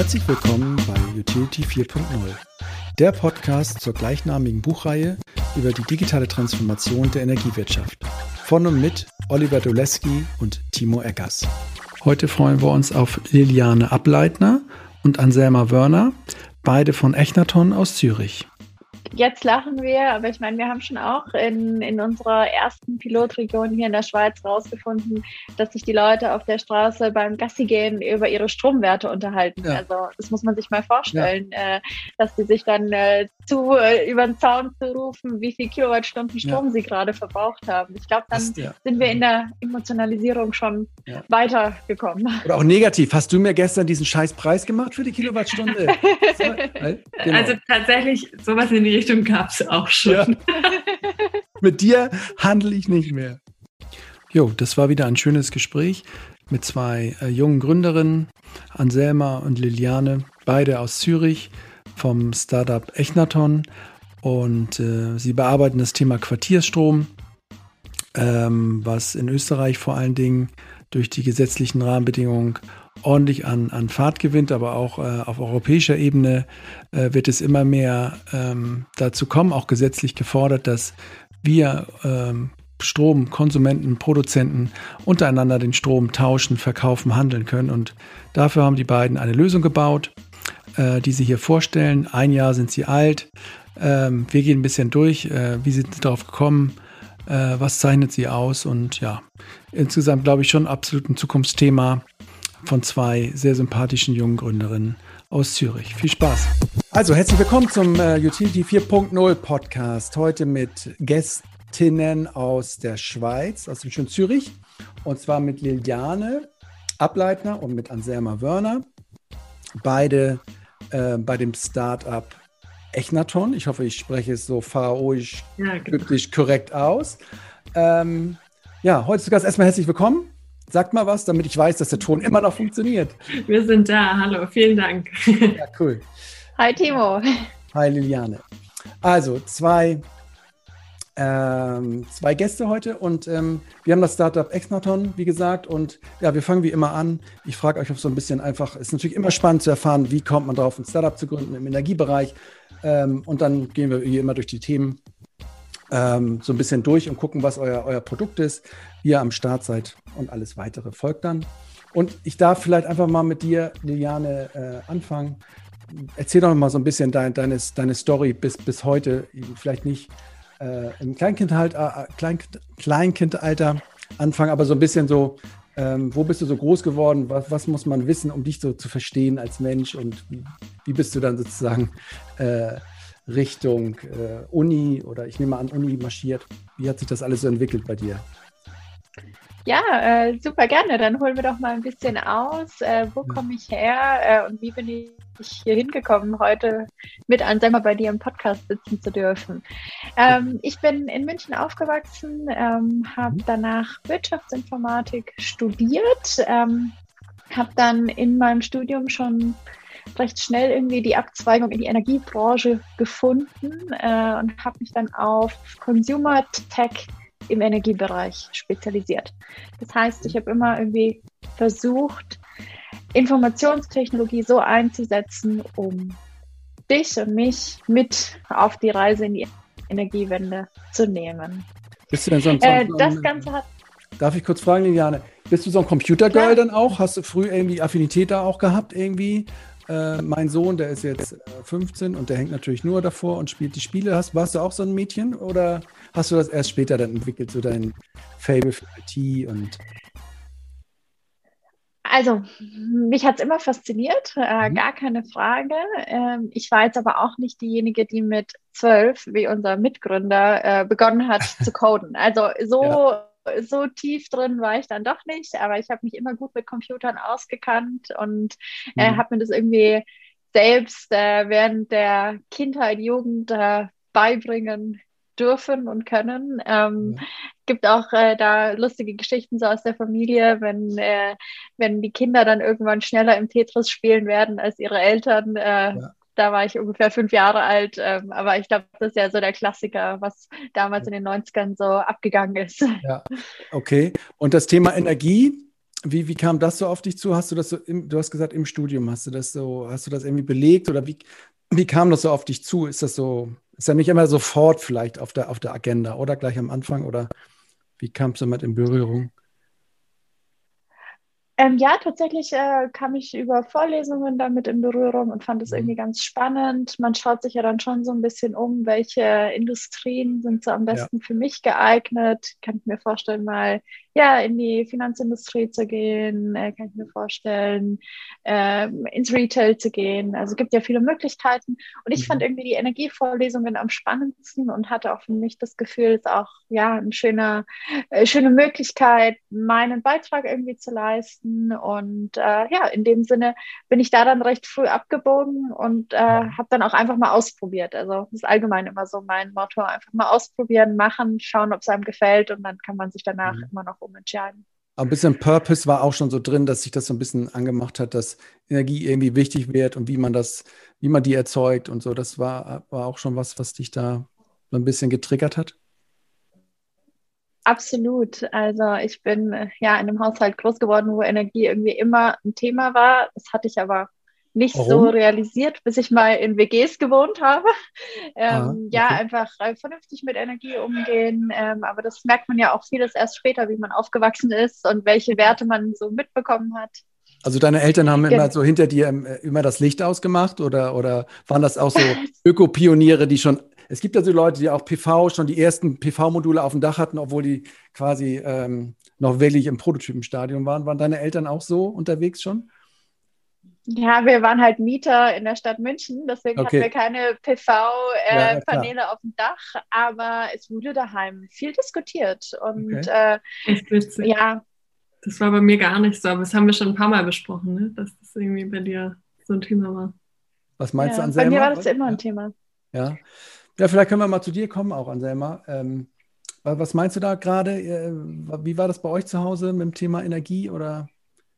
Herzlich willkommen bei Utility 4.0, der Podcast zur gleichnamigen Buchreihe über die digitale Transformation der Energiewirtschaft. Von und mit Oliver Doleski und Timo Eggers. Heute freuen wir uns auf Liliane Ableitner und Anselma Wörner, beide von Echnaton aus Zürich jetzt lachen wir, aber ich meine, wir haben schon auch in, in unserer ersten Pilotregion hier in der Schweiz rausgefunden, dass sich die Leute auf der Straße beim Gassi gehen über ihre Stromwerte unterhalten. Ja. Also das muss man sich mal vorstellen, ja. äh, dass die sich dann äh, zu äh, über den Zaun zu rufen, wie viel Kilowattstunden Strom ja. sie gerade verbraucht haben. Ich glaube, dann sind wir in der Emotionalisierung schon weitergekommen. Oder auch negativ. Hast du mir gestern diesen scheiß Preis gemacht für die Kilowattstunde? genau. Also tatsächlich sowas in die Richtung gab es auch schon. Ja. mit dir handle ich nicht mehr. Jo, das war wieder ein schönes Gespräch mit zwei äh, jungen Gründerinnen, Anselma und Liliane, beide aus Zürich vom Startup Echnaton. Und äh, sie bearbeiten das Thema Quartierstrom, ähm, was in Österreich vor allen Dingen durch die gesetzlichen Rahmenbedingungen ordentlich an, an Fahrt gewinnt, aber auch äh, auf europäischer Ebene äh, wird es immer mehr ähm, dazu kommen, auch gesetzlich gefordert, dass wir ähm, Stromkonsumenten, Produzenten untereinander den Strom tauschen, verkaufen, handeln können. Und dafür haben die beiden eine Lösung gebaut, äh, die sie hier vorstellen. Ein Jahr sind sie alt. Ähm, wir gehen ein bisschen durch. Äh, wie sind sie darauf gekommen? Äh, was zeichnet sie aus? Und ja, insgesamt glaube ich schon absolut ein Zukunftsthema von zwei sehr sympathischen jungen Gründerinnen aus Zürich. Viel Spaß. Also herzlich willkommen zum Utility 4.0 Podcast. Heute mit Gästinnen aus der Schweiz, aus dem schönen Zürich. Und zwar mit Liliane Ableitner und mit Anselma Wörner. Beide äh, bei dem Startup Echnaton. Ich hoffe, ich spreche es so pharaoisch, ja, genau. korrekt aus. Ähm, ja, heute zu Gast erstmal herzlich willkommen. Sagt mal was, damit ich weiß, dass der Ton immer noch funktioniert. Wir sind da. Hallo, vielen Dank. Ja, cool. Hi, Timo. Hi, Liliane. Also, zwei, ähm, zwei Gäste heute und ähm, wir haben das Startup Exnaton, wie gesagt. Und ja, wir fangen wie immer an. Ich frage euch auf so ein bisschen einfach, ist natürlich immer spannend zu erfahren, wie kommt man drauf, ein Startup zu gründen im Energiebereich. Ähm, und dann gehen wir wie immer durch die Themen ähm, so ein bisschen durch und gucken, was euer, euer Produkt ist, wie ihr am Start seid und alles weitere folgt dann. Und ich darf vielleicht einfach mal mit dir, Liliane, äh, anfangen. Erzähl doch mal so ein bisschen dein, deine, deine Story bis, bis heute, vielleicht nicht äh, im Kleinkind äh, Kleinkind, Kleinkindalter anfangen, aber so ein bisschen so, ähm, wo bist du so groß geworden? Was, was, muss man wissen, um dich so zu verstehen als Mensch? Und wie, wie bist du dann sozusagen äh, Richtung äh, Uni oder ich nehme an, Uni marschiert. Wie hat sich das alles so entwickelt bei dir? Ja, äh, super gerne. Dann holen wir doch mal ein bisschen aus. Äh, wo komme ich her äh, und wie bin ich hier hingekommen, heute mit Anselma bei dir im Podcast sitzen zu dürfen? Ähm, ich bin in München aufgewachsen, ähm, habe mhm. danach Wirtschaftsinformatik studiert, ähm, habe dann in meinem Studium schon recht schnell irgendwie die Abzweigung in die Energiebranche gefunden äh, und habe mich dann auf Consumer Tech im Energiebereich spezialisiert. Das heißt, ich habe immer irgendwie versucht, Informationstechnologie so einzusetzen, um dich und mich mit auf die Reise in die Energiewende zu nehmen. Bist du denn so ein, äh, das Ganze hat Darf ich kurz fragen, Liliane? Bist du so ein Computergirl dann auch? Hast du früh irgendwie Affinität da auch gehabt irgendwie? Äh, mein Sohn, der ist jetzt äh, 15 und der hängt natürlich nur davor und spielt die Spiele. Hast, warst du auch so ein Mädchen oder hast du das erst später dann entwickelt, so dein Fable für IT und also, mich hat es immer fasziniert, äh, mhm. gar keine Frage. Ähm, ich war jetzt aber auch nicht diejenige, die mit zwölf, wie unser Mitgründer, äh, begonnen hat zu coden. Also so ja so tief drin war ich dann doch nicht, aber ich habe mich immer gut mit Computern ausgekannt und äh, mhm. habe mir das irgendwie selbst äh, während der Kindheit, Jugend äh, beibringen dürfen und können. Ähm, ja. Gibt auch äh, da lustige Geschichten so aus der Familie, wenn, äh, wenn die Kinder dann irgendwann schneller im Tetris spielen werden als ihre Eltern. Äh, ja da war ich ungefähr fünf Jahre alt. Ähm, aber ich glaube, das ist ja so der Klassiker, was damals in den 90ern so abgegangen ist. Ja, okay. Und das Thema Energie, wie, wie kam das so auf dich zu? Hast du das so, im, du hast gesagt, im Studium hast du das so, hast du das irgendwie belegt oder wie, wie kam das so auf dich zu? Ist das so, ist ja nicht immer sofort vielleicht auf der, auf der Agenda oder gleich am Anfang oder wie kamst du damit in Berührung? Ähm, ja, tatsächlich äh, kam ich über Vorlesungen damit in Berührung und fand es mhm. irgendwie ganz spannend. Man schaut sich ja dann schon so ein bisschen um, welche Industrien sind so am besten ja. für mich geeignet. Kann ich mir vorstellen, mal ja, in die Finanzindustrie zu gehen, äh, kann ich mir vorstellen, äh, ins Retail zu gehen. Also es gibt ja viele Möglichkeiten. Und ich mhm. fand irgendwie die Energievorlesungen am spannendsten und hatte auch für mich das Gefühl, es ist auch ja eine schöne, äh, schöne Möglichkeit, meinen Beitrag irgendwie zu leisten. Und äh, ja, in dem Sinne bin ich da dann recht früh abgebogen und äh, habe dann auch einfach mal ausprobiert. Also das ist allgemein immer so mein Motto, einfach mal ausprobieren, machen, schauen, ob es einem gefällt und dann kann man sich danach mhm. immer noch umentscheiden. Aber ein bisschen Purpose war auch schon so drin, dass sich das so ein bisschen angemacht hat, dass Energie irgendwie wichtig wird und wie man das, wie man die erzeugt und so. Das war, war auch schon was, was dich da so ein bisschen getriggert hat. Absolut. Also ich bin ja in einem Haushalt groß geworden, wo Energie irgendwie immer ein Thema war. Das hatte ich aber nicht Warum? so realisiert, bis ich mal in WGs gewohnt habe. Ähm, ah, okay. Ja, einfach äh, vernünftig mit Energie umgehen. Ähm, aber das merkt man ja auch vieles erst später, wie man aufgewachsen ist und welche Werte man so mitbekommen hat. Also deine Eltern haben immer so hinter dir ähm, immer das Licht ausgemacht oder, oder waren das auch so Ökopioniere, die schon, es gibt ja so Leute, die auch PV, schon die ersten PV-Module auf dem Dach hatten, obwohl die quasi ähm, noch wirklich im Prototypenstadium waren. Waren deine Eltern auch so unterwegs schon? Ja, wir waren halt Mieter in der Stadt München, deswegen okay. hatten wir keine PV-Paneele äh, ja, auf dem Dach, aber es wurde daheim viel diskutiert. Und okay. äh, Echt witzig. ja. Das war bei mir gar nicht so, aber das haben wir schon ein paar Mal besprochen, ne? dass das irgendwie bei dir so ein Thema war. Was meinst ja, du, Anselma? Bei mir war das immer ein Thema. Ja. ja, vielleicht können wir mal zu dir kommen, auch Anselma. Ähm, was meinst du da gerade? Äh, wie war das bei euch zu Hause mit dem Thema Energie oder?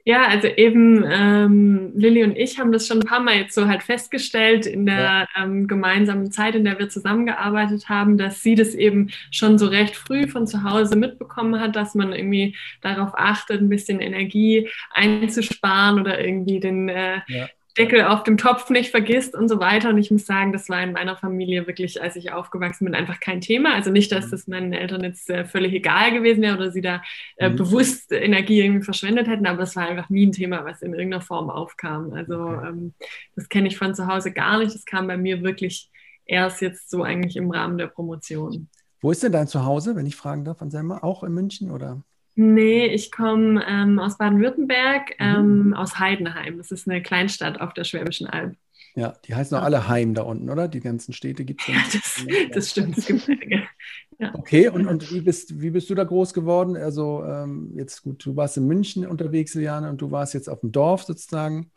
Ja, also eben ähm, Lilly und ich haben das schon ein paar Mal jetzt so halt festgestellt in der ja. ähm, gemeinsamen Zeit, in der wir zusammengearbeitet haben, dass sie das eben schon so recht früh von zu Hause mitbekommen hat, dass man irgendwie darauf achtet, ein bisschen Energie einzusparen oder irgendwie den, äh, ja. Deckel auf dem Topf nicht vergisst und so weiter. Und ich muss sagen, das war in meiner Familie wirklich, als ich aufgewachsen bin, einfach kein Thema. Also nicht, dass mhm. das meinen Eltern jetzt äh, völlig egal gewesen wäre oder sie da äh, mhm. bewusst Energie irgendwie verschwendet hätten, aber es war einfach nie ein Thema, was in irgendeiner Form aufkam. Also ähm, das kenne ich von zu Hause gar nicht. Das kam bei mir wirklich erst jetzt so eigentlich im Rahmen der Promotion. Wo ist denn dein Zuhause, wenn ich fragen darf, Anselma? Auch in München oder? Nee, ich komme ähm, aus Baden-Württemberg, mhm. ähm, aus Heidenheim. Das ist eine Kleinstadt auf der Schwäbischen Alb. Ja, die heißen auch alle Heim da unten, oder? Die ganzen Städte gibt es. Ja, das, das stimmt, es gibt einige. Ja. Okay, und, und wie, bist, wie bist du da groß geworden? Also ähm, jetzt gut, du warst in München unterwegs, Liane, und du warst jetzt auf dem Dorf sozusagen.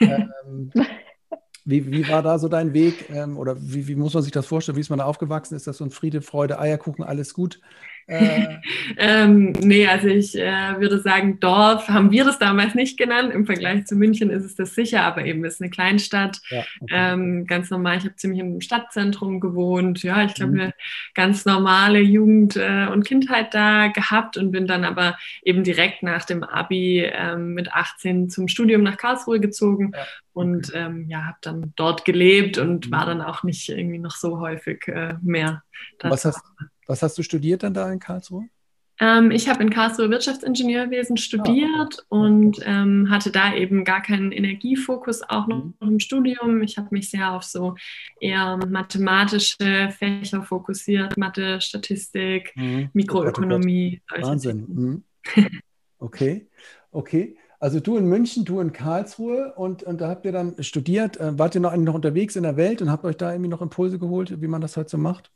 ähm, wie, wie war da so dein Weg? Ähm, oder wie, wie muss man sich das vorstellen? Wie ist man da aufgewachsen? Ist das so ein Friede, Freude, Eierkuchen, alles gut? Äh. ähm, nee, also ich äh, würde sagen, Dorf haben wir das damals nicht genannt. Im Vergleich zu München ist es das sicher, aber eben ist eine Kleinstadt. Ja, okay. ähm, ganz normal. Ich habe ziemlich im Stadtzentrum gewohnt. Ja, ich glaube, mhm. eine ganz normale Jugend äh, und Kindheit da gehabt und bin dann aber eben direkt nach dem Abi ähm, mit 18 zum Studium nach Karlsruhe gezogen. Ja. Und ähm, ja, habe dann dort gelebt und war mhm. dann auch nicht irgendwie noch so häufig äh, mehr. Was hast, was hast du studiert dann da in Karlsruhe? Ähm, ich habe in Karlsruhe Wirtschaftsingenieurwesen studiert oh, okay. und ähm, hatte da eben gar keinen Energiefokus, auch noch mhm. im Studium. Ich habe mich sehr auf so eher mathematische Fächer fokussiert, Mathe, Statistik, mhm. Mikroökonomie. Wahnsinn. Mhm. Okay, okay. Also du in München, du in Karlsruhe und, und da habt ihr dann studiert. Äh, wart ihr noch, noch unterwegs in der Welt und habt euch da irgendwie noch Impulse geholt, wie man das heute so macht?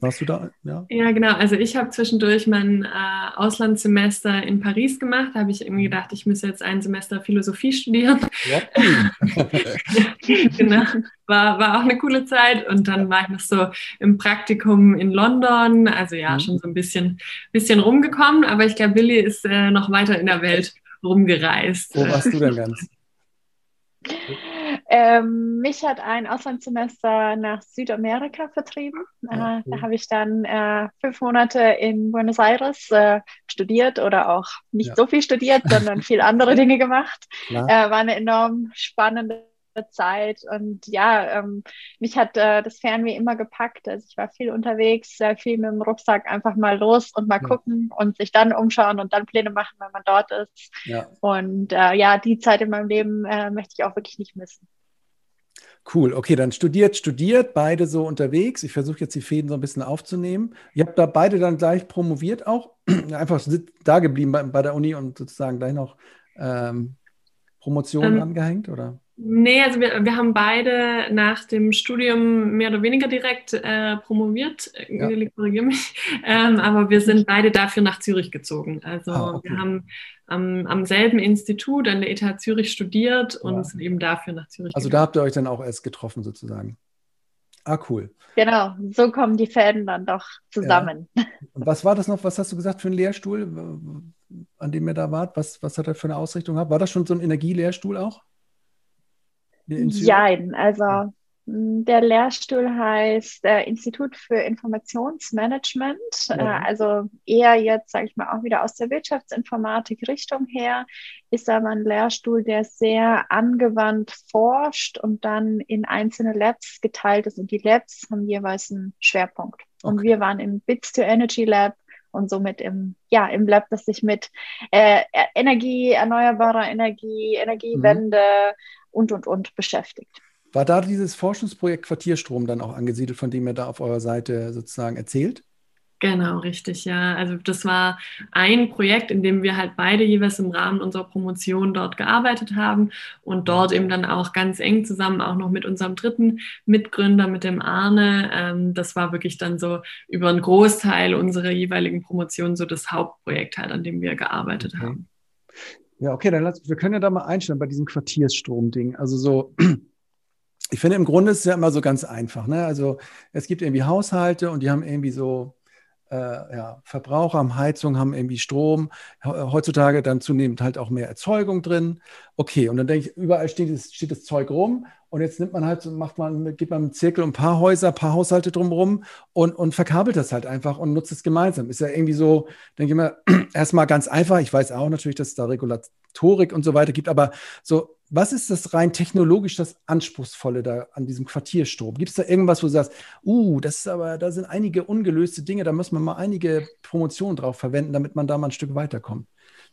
Warst du da? Ja, ja genau. Also ich habe zwischendurch mein äh, Auslandssemester in Paris gemacht. Da habe ich irgendwie gedacht, ich müsse jetzt ein Semester Philosophie studieren. Ja. genau. War, war auch eine coole Zeit. Und dann war ich noch so im Praktikum in London. Also ja, mhm. schon so ein bisschen, bisschen rumgekommen. Aber ich glaube, Willi ist äh, noch weiter in der Welt rumgereist. Wo warst du denn ganz? Ähm, mich hat ein Auslandssemester nach Südamerika vertrieben. Ja, äh, cool. Da habe ich dann äh, fünf Monate in Buenos Aires äh, studiert oder auch nicht ja. so viel studiert, sondern viel andere Dinge gemacht. Äh, war eine enorm spannende Zeit und ja, ähm, mich hat äh, das Fernweh immer gepackt. Also ich war viel unterwegs, sehr viel mit dem Rucksack einfach mal los und mal ja. gucken und sich dann umschauen und dann Pläne machen, wenn man dort ist. Ja. Und äh, ja, die Zeit in meinem Leben möchte ich auch wirklich nicht missen. Cool, okay, dann studiert, studiert, beide so unterwegs. Ich versuche jetzt die Fäden so ein bisschen aufzunehmen. Ihr habt da beide dann gleich promoviert auch, einfach da geblieben bei, bei der Uni und sozusagen gleich noch ähm, Promotion ähm, angehängt, oder? Nee, also wir, wir haben beide nach dem Studium mehr oder weniger direkt äh, promoviert, ja. korrigiere mich, ähm, aber wir sind beide dafür nach Zürich gezogen. Also ah, okay. wir haben am, am, selben Institut an der ETH Zürich studiert und ja. sind eben dafür nach Zürich Also gegangen. da habt ihr euch dann auch erst getroffen sozusagen. Ah, cool. Genau, so kommen die Fäden dann doch zusammen. Ja. Und was war das noch, was hast du gesagt für einen Lehrstuhl, an dem ihr da wart? Was, was hat er für eine Ausrichtung gehabt? War das schon so ein Energielehrstuhl auch? Nein, also der Lehrstuhl heißt äh, Institut für Informationsmanagement, ja. äh, also eher jetzt, sage ich mal, auch wieder aus der Wirtschaftsinformatik Richtung her, ist aber ein Lehrstuhl, der sehr angewandt forscht und dann in einzelne Labs geteilt ist und die Labs haben jeweils einen Schwerpunkt. Okay. Und wir waren im Bits to Energy Lab und somit im, ja, im Lab, das sich mit äh, Energie, erneuerbarer Energie, Energiewende mhm. und, und, und beschäftigt. War da dieses Forschungsprojekt Quartierstrom dann auch angesiedelt, von dem ihr da auf eurer Seite sozusagen erzählt? Genau, richtig, ja. Also das war ein Projekt, in dem wir halt beide jeweils im Rahmen unserer Promotion dort gearbeitet haben und dort eben dann auch ganz eng zusammen auch noch mit unserem dritten Mitgründer, mit dem Arne. Ähm, das war wirklich dann so über einen Großteil unserer jeweiligen Promotion so das Hauptprojekt halt, an dem wir gearbeitet okay. haben. Ja, okay, dann lass, wir können ja da mal einstellen bei diesem Quartiersstrom-Ding. Also so, ich finde im Grunde ist es ja immer so ganz einfach. Ne? Also es gibt irgendwie Haushalte und die haben irgendwie so äh, ja, Verbraucher haben Heizung, haben irgendwie Strom, heutzutage dann zunehmend halt auch mehr Erzeugung drin. Okay, und dann denke ich, überall steht das, steht das Zeug rum und jetzt nimmt man halt macht man, gibt man einen Zirkel ein paar Häuser, ein paar Haushalte drumherum und, und verkabelt das halt einfach und nutzt es gemeinsam. Ist ja irgendwie so, denke ich mal, erstmal ganz einfach. Ich weiß auch natürlich, dass es da Regulatorik und so weiter gibt, aber so was ist das rein technologisch das Anspruchsvolle da an diesem Quartierstrom? Gibt es da irgendwas, wo du sagst, uh, das ist aber, da sind einige ungelöste Dinge, da muss man mal einige Promotionen drauf verwenden, damit man da mal ein Stück weiterkommt?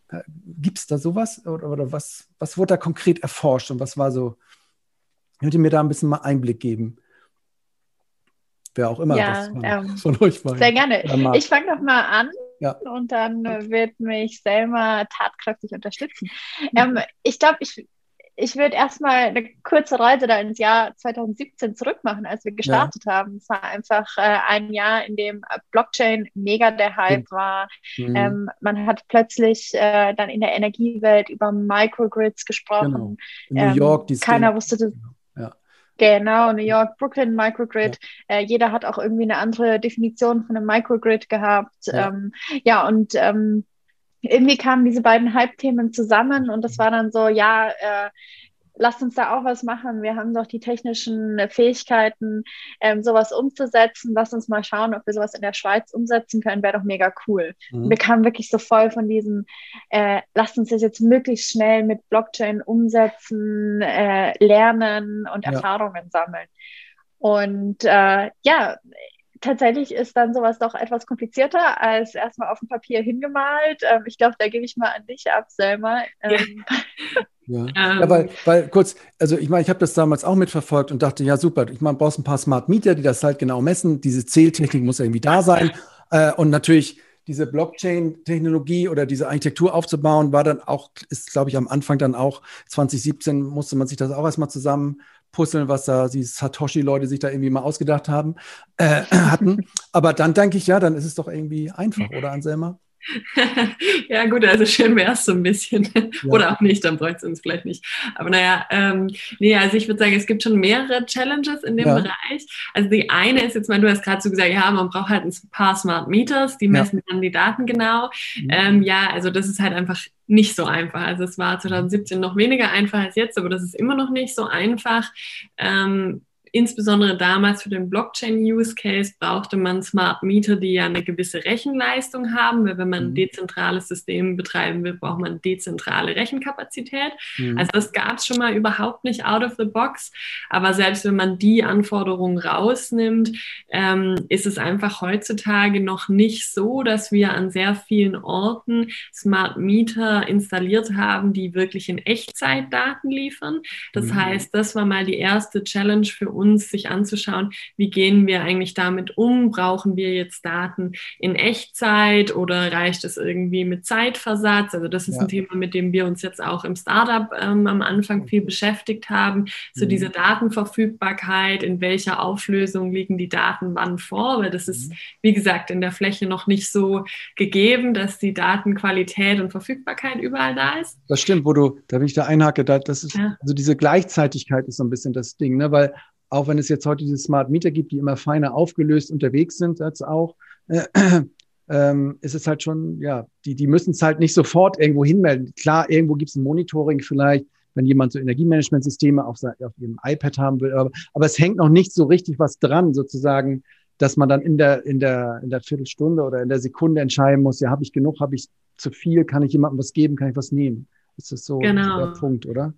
Äh, Gibt es da sowas? Oder, oder, was, was wurde da konkret erforscht und was war so? Könnt ihr mir da ein bisschen mal Einblick geben? Wer auch immer ja, das ähm, von euch war. Sehr gerne. Ich fange noch mal an. Ja. Und dann wird mich Selma tatkräftig unterstützen. Ähm, ich glaube, ich ich würde erstmal eine kurze Reise da ins Jahr 2017 zurückmachen, als wir gestartet ja. haben. Es war einfach äh, ein Jahr, in dem Blockchain mega der Hype mhm. war. Mhm. Ähm, man hat plötzlich äh, dann in der Energiewelt über Microgrids gesprochen. Genau. In New York, ähm, keiner wusste das. Ja. Genau, New York, Brooklyn, Microgrid. Ja. Äh, jeder hat auch irgendwie eine andere Definition von einem Microgrid gehabt. Ja, ähm, ja und ähm, irgendwie kamen diese beiden Hype-Themen zusammen und das war dann so, ja, äh, lasst uns da auch was machen. Wir haben doch die technischen Fähigkeiten, ähm, sowas umzusetzen. Lass uns mal schauen, ob wir sowas in der Schweiz umsetzen können. Wäre doch mega cool. Mhm. Wir kamen wirklich so voll von diesem, äh, lasst uns das jetzt möglichst schnell mit Blockchain umsetzen, äh, lernen und ja. Erfahrungen sammeln. Und äh, ja, tatsächlich ist dann sowas doch etwas komplizierter als erstmal auf dem Papier hingemalt. Ähm, ich glaube, da gebe ich mal an dich ab, Selma. Ähm, ja. Ja. ja, weil, weil kurz, also ich meine, ich habe das damals auch mitverfolgt und dachte, ja super, ich meine, brauchst ein paar Smart Meter, die das halt genau messen. Diese Zähltechnik muss irgendwie da sein. Äh, und natürlich diese Blockchain-Technologie oder diese Architektur aufzubauen, war dann auch, ist, glaube ich, am Anfang dann auch 2017 musste man sich das auch erstmal zusammen puzzeln, was da die Satoshi-Leute sich da irgendwie mal ausgedacht haben, äh, hatten. Aber dann denke ich, ja, dann ist es doch irgendwie einfach, oder Anselma? ja, gut, also schön wäre es so ein bisschen. Ja. Oder auch nicht, dann bräuchte es uns vielleicht nicht. Aber naja, ähm, nee, also ich würde sagen, es gibt schon mehrere Challenges in dem ja. Bereich. Also die eine ist jetzt mal, du hast gerade so gesagt, ja, man braucht halt ein paar Smart Meters, die messen ja. dann die Daten genau. Mhm. Ähm, ja, also das ist halt einfach nicht so einfach. Also es war 2017 noch weniger einfach als jetzt, aber das ist immer noch nicht so einfach. Ähm, insbesondere damals für den Blockchain-Use-Case brauchte man Smart Meter, die ja eine gewisse Rechenleistung haben, weil wenn man ein mhm. dezentrales System betreiben will, braucht man dezentrale Rechenkapazität. Mhm. Also das gab es schon mal überhaupt nicht out of the box. Aber selbst wenn man die Anforderungen rausnimmt, ähm, ist es einfach heutzutage noch nicht so, dass wir an sehr vielen Orten Smart Meter installiert haben, die wirklich in Echtzeit Daten liefern. Das mhm. heißt, das war mal die erste Challenge für uns uns, sich anzuschauen, wie gehen wir eigentlich damit um? Brauchen wir jetzt Daten in Echtzeit oder reicht es irgendwie mit Zeitversatz? Also das ist ja. ein Thema, mit dem wir uns jetzt auch im Startup ähm, am Anfang viel beschäftigt haben. So mhm. diese Datenverfügbarkeit, in welcher Auflösung liegen die Daten wann vor? Weil das ist, mhm. wie gesagt, in der Fläche noch nicht so gegeben, dass die Datenqualität und Verfügbarkeit überall da ist. Das stimmt, wo du, da bin ich da einhacke, da, das ist, ja. also diese Gleichzeitigkeit ist so ein bisschen das Ding, ne? weil auch wenn es jetzt heute diese Smart Meter gibt, die immer feiner aufgelöst unterwegs sind, jetzt auch, äh, ähm, ist es halt schon, ja, die, die müssen es halt nicht sofort irgendwo hinmelden. Klar, irgendwo gibt es ein Monitoring vielleicht, wenn jemand so Energiemanagementsysteme auf, auf ihrem iPad haben will, aber, aber es hängt noch nicht so richtig was dran, sozusagen, dass man dann in der, in der, in der Viertelstunde oder in der Sekunde entscheiden muss, ja, habe ich genug, habe ich zu viel, kann ich jemandem was geben, kann ich was nehmen? Ist das so genau. der Punkt, oder?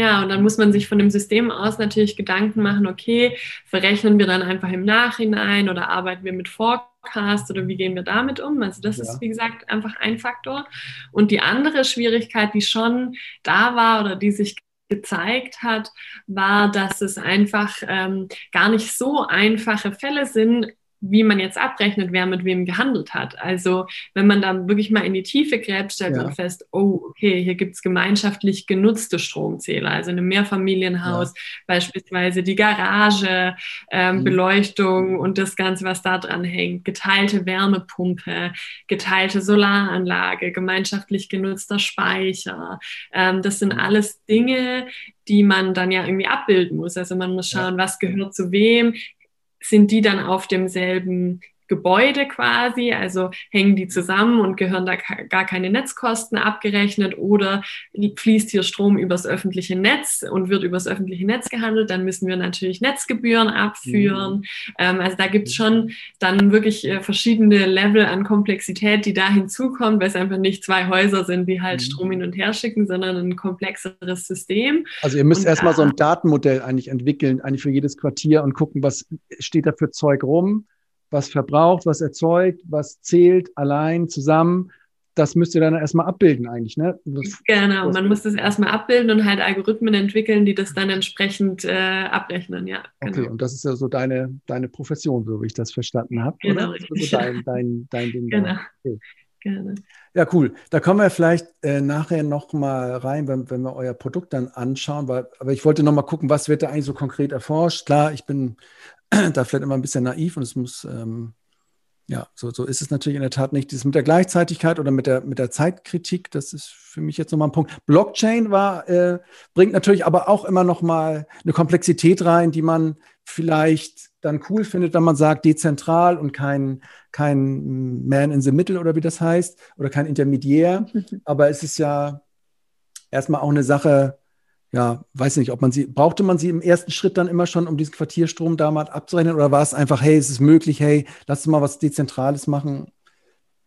Ja, und dann muss man sich von dem System aus natürlich Gedanken machen, okay, verrechnen wir dann einfach im Nachhinein oder arbeiten wir mit Forecast oder wie gehen wir damit um? Also das ja. ist, wie gesagt, einfach ein Faktor. Und die andere Schwierigkeit, die schon da war oder die sich gezeigt hat, war, dass es einfach ähm, gar nicht so einfache Fälle sind, wie man jetzt abrechnet, wer mit wem gehandelt hat. Also wenn man dann wirklich mal in die Tiefe gräbt, stellt ja. man fest, oh, okay, hier gibt's gemeinschaftlich genutzte Stromzähler, also in einem Mehrfamilienhaus ja. beispielsweise die Garage, ähm, mhm. Beleuchtung und das Ganze, was da dran hängt, geteilte Wärmepumpe, geteilte Solaranlage, gemeinschaftlich genutzter Speicher. Ähm, das sind alles Dinge, die man dann ja irgendwie abbilden muss. Also man muss schauen, was gehört zu wem, sind die dann auf demselben Gebäude quasi, also hängen die zusammen und gehören da gar keine Netzkosten abgerechnet oder fließt hier Strom übers öffentliche Netz und wird übers öffentliche Netz gehandelt, dann müssen wir natürlich Netzgebühren abführen. Mhm. Ähm, also da gibt es schon dann wirklich äh, verschiedene Level an Komplexität, die da hinzukommt, weil es einfach nicht zwei Häuser sind, die halt mhm. Strom hin und her schicken, sondern ein komplexeres System. Also ihr müsst erstmal so ein Datenmodell eigentlich entwickeln, eigentlich für jedes Quartier und gucken, was steht da für Zeug rum was verbraucht, was erzeugt, was zählt, allein, zusammen. Das müsst ihr dann erstmal abbilden eigentlich, ne? Das, genau, man muss das erstmal abbilden und halt Algorithmen entwickeln, die das dann entsprechend äh, abrechnen, ja. Genau. Okay, und das ist ja so deine, deine Profession, so wie ich das verstanden habe, genau, oder? So dein, dein, dein Ding. Genau. Okay. Gerne. Ja, cool. Da kommen wir vielleicht äh, nachher noch mal rein, wenn, wenn wir euer Produkt dann anschauen. Weil, aber ich wollte noch mal gucken, was wird da eigentlich so konkret erforscht. Klar, ich bin da vielleicht immer ein bisschen naiv und es muss, ähm, ja, so, so ist es natürlich in der Tat nicht. Dieses mit der Gleichzeitigkeit oder mit der, mit der Zeitkritik, das ist für mich jetzt nochmal ein Punkt. Blockchain war, äh, bringt natürlich aber auch immer nochmal eine Komplexität rein, die man vielleicht dann cool findet, wenn man sagt, dezentral und kein, kein Man in the Middle oder wie das heißt, oder kein Intermediär. Aber es ist ja erstmal auch eine Sache, ja, weiß nicht, ob man sie, brauchte man sie im ersten Schritt dann immer schon, um diesen Quartierstrom da mal abzurechnen? Oder war es einfach, hey, es ist möglich, hey, lass uns mal was Dezentrales machen?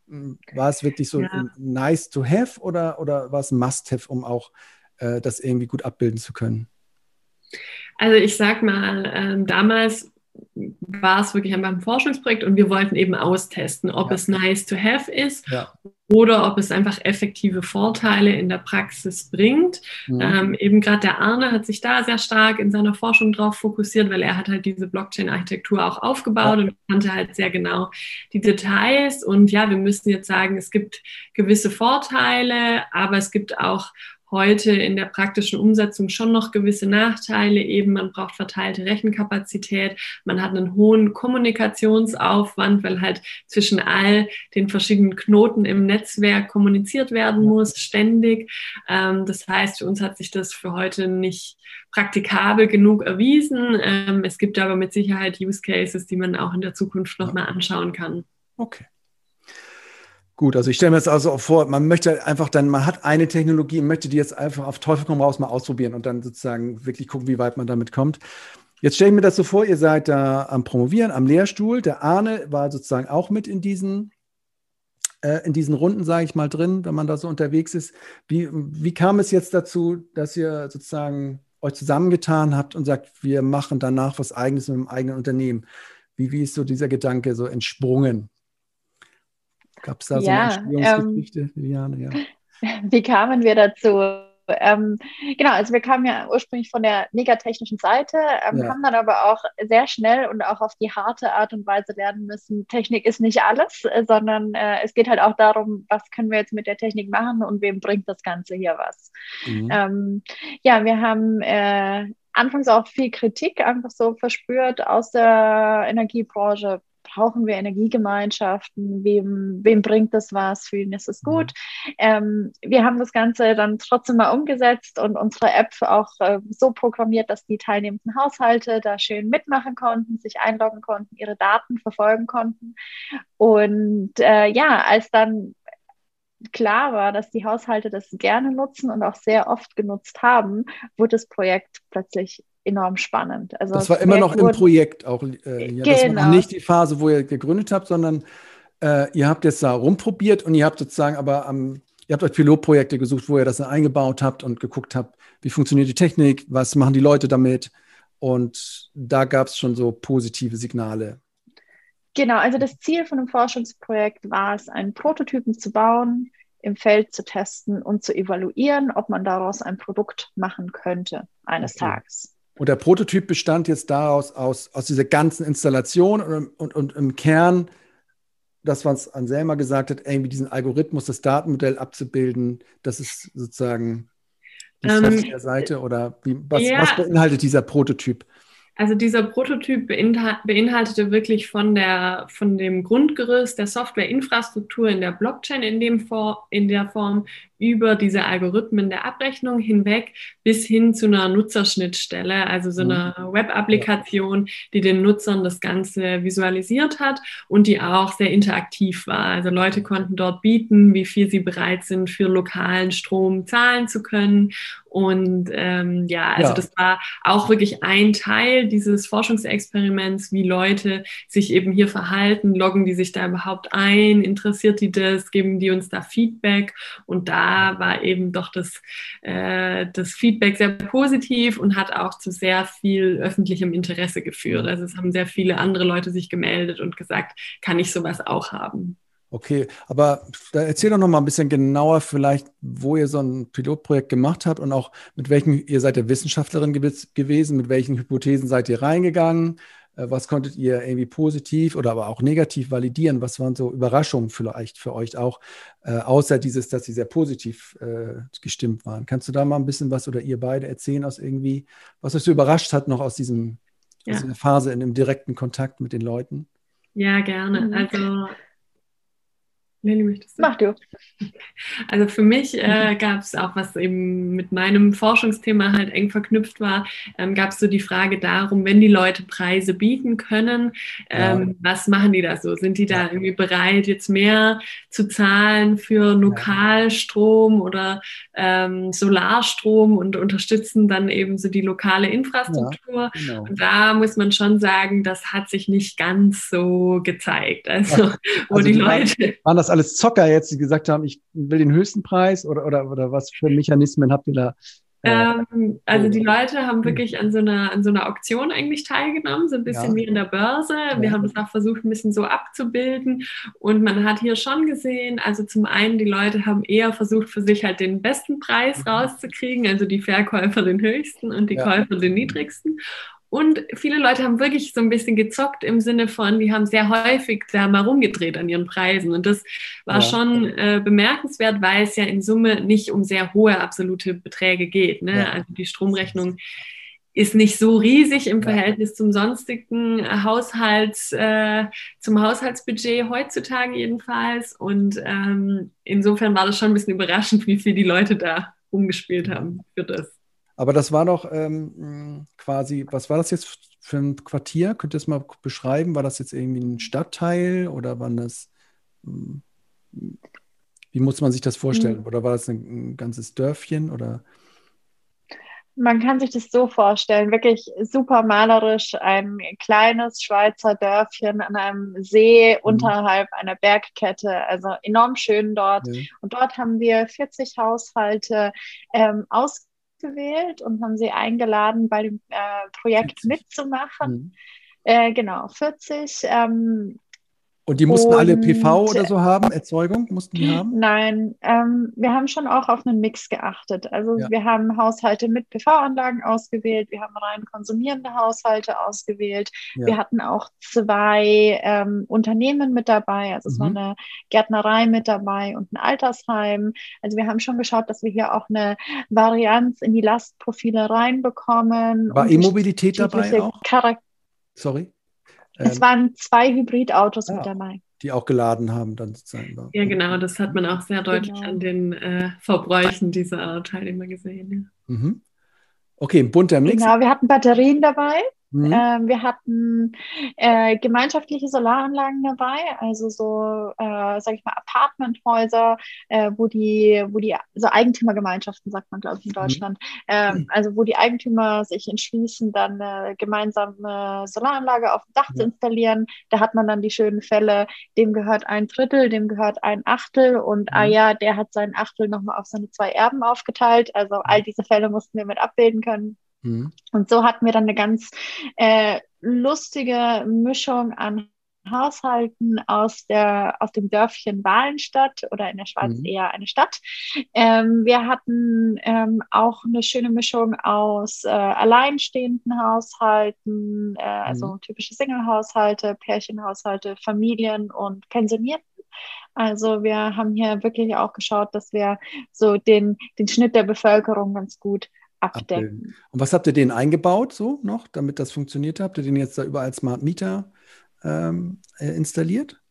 Hm, war es wirklich so ja. nice to have oder, oder war es ein Must-have, um auch äh, das irgendwie gut abbilden zu können? Also ich sag mal, ähm, damals war es wirklich einfach ein Forschungsprojekt und wir wollten eben austesten, ob ja. es nice to have ist ja. oder ob es einfach effektive Vorteile in der Praxis bringt. Mhm. Ähm, eben gerade der Arne hat sich da sehr stark in seiner Forschung drauf fokussiert, weil er hat halt diese Blockchain-Architektur auch aufgebaut ja. und kannte halt sehr genau die Details. Und ja, wir müssen jetzt sagen, es gibt gewisse Vorteile, aber es gibt auch heute in der praktischen Umsetzung schon noch gewisse Nachteile. Eben, man braucht verteilte Rechenkapazität, man hat einen hohen Kommunikationsaufwand, weil halt zwischen all den verschiedenen Knoten im Netzwerk kommuniziert werden muss, ständig. Ähm, das heißt, für uns hat sich das für heute nicht praktikabel genug erwiesen. Ähm, es gibt aber mit Sicherheit Use Cases, die man auch in der Zukunft nochmal anschauen kann. Okay. Gut, also ich stelle mir jetzt also auch vor, man möchte einfach dann, man hat eine Technologie und möchte die jetzt einfach auf Teufel komm raus mal ausprobieren und dann sozusagen wirklich gucken, wie weit man damit kommt. Jetzt stelle ich mir das so vor, ihr seid da am Promovieren, am Lehrstuhl. Der Arne war sozusagen auch mit in diesen, äh, in diesen Runden, sage ich mal, drin, wenn man da so unterwegs ist. Wie, wie kam es jetzt dazu, dass ihr sozusagen euch zusammengetan habt und sagt, wir machen danach was Eigenes mit dem eigenen Unternehmen? Wie, wie ist so dieser Gedanke so entsprungen? Gab es da ja, so eine Entstehungsgeschichte, ähm, Liliane? Ja. Wie kamen wir dazu? Ähm, genau, also wir kamen ja ursprünglich von der megatechnischen Seite, ähm, ja. haben dann aber auch sehr schnell und auch auf die harte Art und Weise lernen müssen, Technik ist nicht alles, äh, sondern äh, es geht halt auch darum, was können wir jetzt mit der Technik machen und wem bringt das Ganze hier was. Mhm. Ähm, ja, wir haben äh, anfangs auch viel Kritik einfach so verspürt aus der Energiebranche brauchen wir Energiegemeinschaften, wem, wem bringt das was, für ihn ist es gut. Mhm. Ähm, wir haben das Ganze dann trotzdem mal umgesetzt und unsere App auch äh, so programmiert, dass die teilnehmenden Haushalte da schön mitmachen konnten, sich einloggen konnten, ihre Daten verfolgen konnten. Und äh, ja, als dann klar war, dass die Haushalte das gerne nutzen und auch sehr oft genutzt haben, wurde das Projekt plötzlich enorm spannend. Also das war immer noch im Projekt auch. Äh, ja, genau. Das war genau. nicht die Phase, wo ihr gegründet habt, sondern äh, ihr habt jetzt da rumprobiert und ihr habt sozusagen aber am, ihr habt euch Pilotprojekte gesucht, wo ihr das eingebaut habt und geguckt habt, wie funktioniert die Technik, was machen die Leute damit. Und da gab es schon so positive Signale. Genau, also das Ziel von dem Forschungsprojekt war es, einen Prototypen zu bauen, im Feld zu testen und zu evaluieren, ob man daraus ein Produkt machen könnte eines okay. Tages. Und der Prototyp bestand jetzt daraus, aus, aus dieser ganzen Installation und, und, und im Kern, das, was Anselma gesagt hat, irgendwie diesen Algorithmus, das Datenmodell abzubilden, das ist sozusagen die ähm, der Seite oder wie, was, ja. was beinhaltet dieser Prototyp? Also dieser Prototyp beinhaltete wirklich von, der, von dem Grundgerüst der Softwareinfrastruktur in der Blockchain in, dem in der Form über diese Algorithmen der Abrechnung hinweg bis hin zu einer Nutzerschnittstelle, also so eine mhm. Web-Applikation, die den Nutzern das Ganze visualisiert hat und die auch sehr interaktiv war. Also Leute konnten dort bieten, wie viel sie bereit sind, für lokalen Strom zahlen zu können. Und ähm, ja, also ja. das war auch wirklich ein Teil dieses Forschungsexperiments, wie Leute sich eben hier verhalten, loggen die sich da überhaupt ein, interessiert die das, geben die uns da Feedback und da war eben doch das, äh, das Feedback sehr positiv und hat auch zu sehr viel öffentlichem Interesse geführt. Also es haben sehr viele andere Leute sich gemeldet und gesagt, kann ich sowas auch haben. Okay, aber erzähl doch noch mal ein bisschen genauer vielleicht, wo ihr so ein Pilotprojekt gemacht habt und auch mit welchen, ihr seid ja Wissenschaftlerin gewesen, mit welchen Hypothesen seid ihr reingegangen? Äh, was konntet ihr irgendwie positiv oder aber auch negativ validieren? Was waren so Überraschungen vielleicht für euch auch, äh, außer dieses, dass sie sehr positiv äh, gestimmt waren? Kannst du da mal ein bisschen was oder ihr beide erzählen aus irgendwie, was euch so überrascht hat noch aus, diesem, ja. aus dieser Phase in dem direkten Kontakt mit den Leuten? Ja, gerne. Mhm. Möchtest du? Mach du. Also für mich äh, gab es auch, was eben mit meinem Forschungsthema halt eng verknüpft war, ähm, gab es so die Frage darum, wenn die Leute Preise bieten können, ähm, ja. was machen die da so? Sind die da irgendwie bereit, jetzt mehr zu zahlen für Lokalstrom oder ähm, Solarstrom und unterstützen dann eben so die lokale Infrastruktur? Ja, genau. Und da muss man schon sagen, das hat sich nicht ganz so gezeigt. Also, also wo die, die Leute. Waren das alles Zocker jetzt, die gesagt haben, ich will den höchsten Preis oder, oder, oder was für Mechanismen habt ihr da? Äh, ähm, also die Leute haben wirklich an so einer, an so einer Auktion eigentlich teilgenommen, so ein bisschen ja. wie in der Börse. Wir haben das auch versucht, ein bisschen so abzubilden. Und man hat hier schon gesehen, also zum einen, die Leute haben eher versucht, für sich halt den besten Preis mhm. rauszukriegen, also die Verkäufer den höchsten und die ja. Käufer den niedrigsten. Und viele Leute haben wirklich so ein bisschen gezockt im Sinne von, die haben sehr häufig da mal rumgedreht an ihren Preisen. Und das war ja. schon äh, bemerkenswert, weil es ja in Summe nicht um sehr hohe absolute Beträge geht. Ne? Ja. Also die Stromrechnung ist nicht so riesig im Verhältnis zum sonstigen Haushalts, äh, zum Haushaltsbudget heutzutage jedenfalls. Und ähm, insofern war das schon ein bisschen überraschend, wie viel die Leute da umgespielt haben für das. Aber das war doch ähm, quasi, was war das jetzt für ein Quartier? Könnt ihr das mal beschreiben? War das jetzt irgendwie ein Stadtteil oder waren das, hm, wie muss man sich das vorstellen? Mhm. Oder war das ein, ein ganzes Dörfchen oder? Man kann sich das so vorstellen, wirklich super malerisch, ein kleines Schweizer Dörfchen an einem See mhm. unterhalb einer Bergkette, also enorm schön dort. Ja. Und dort haben wir 40 Haushalte ähm, ausgewählt und haben sie eingeladen, bei dem äh, Projekt 40. mitzumachen. Mhm. Äh, genau, 40. Ähm, und die mussten und, alle PV oder so haben, Erzeugung mussten die haben? Nein, ähm, wir haben schon auch auf einen Mix geachtet. Also ja. wir haben Haushalte mit PV-Anlagen ausgewählt, wir haben rein konsumierende Haushalte ausgewählt. Ja. Wir hatten auch zwei ähm, Unternehmen mit dabei, also es war mhm. eine Gärtnerei mit dabei und ein Altersheim. Also wir haben schon geschaut, dass wir hier auch eine Varianz in die Lastprofile reinbekommen. War E-Mobilität dabei auch? Charak Sorry. Es ähm, waren zwei Hybridautos ja, mit dabei. Die auch geladen haben dann sozusagen. Ja, genau, das hat man auch sehr deutlich genau. an den äh, Verbräuchen dieser Teilnehmer gesehen. Ja. Mhm. Okay, ein bunter Mix. Genau, wir hatten Batterien dabei. Mhm. Ähm, wir hatten äh, gemeinschaftliche Solaranlagen dabei, also so, äh, sage ich mal, Apartmenthäuser, äh, wo die, wo die, so Eigentümergemeinschaften sagt man, glaube ich, in mhm. Deutschland, ähm, mhm. also wo die Eigentümer sich entschließen, dann eine gemeinsame Solaranlage auf dem Dach mhm. zu installieren. Da hat man dann die schönen Fälle, dem gehört ein Drittel, dem gehört ein Achtel und ah mhm. ja, der hat sein Achtel nochmal auf seine zwei Erben aufgeteilt. Also all diese Fälle mussten wir mit abbilden können. Mhm. Und so hatten wir dann eine ganz äh, lustige Mischung an Haushalten aus, der, aus dem Dörfchen Wahlenstadt oder in der Schweiz mhm. eher eine Stadt. Ähm, wir hatten ähm, auch eine schöne Mischung aus äh, alleinstehenden Haushalten, äh, also mhm. also typische Single-Haushalte, Pärchenhaushalte, Familien und Pensionierten. Also wir haben hier wirklich auch geschaut, dass wir so den, den Schnitt der Bevölkerung ganz gut abdecken. Und was habt ihr denen eingebaut so noch, damit das funktioniert? Habt ihr den jetzt da überall Smart Meter ähm, äh, installiert?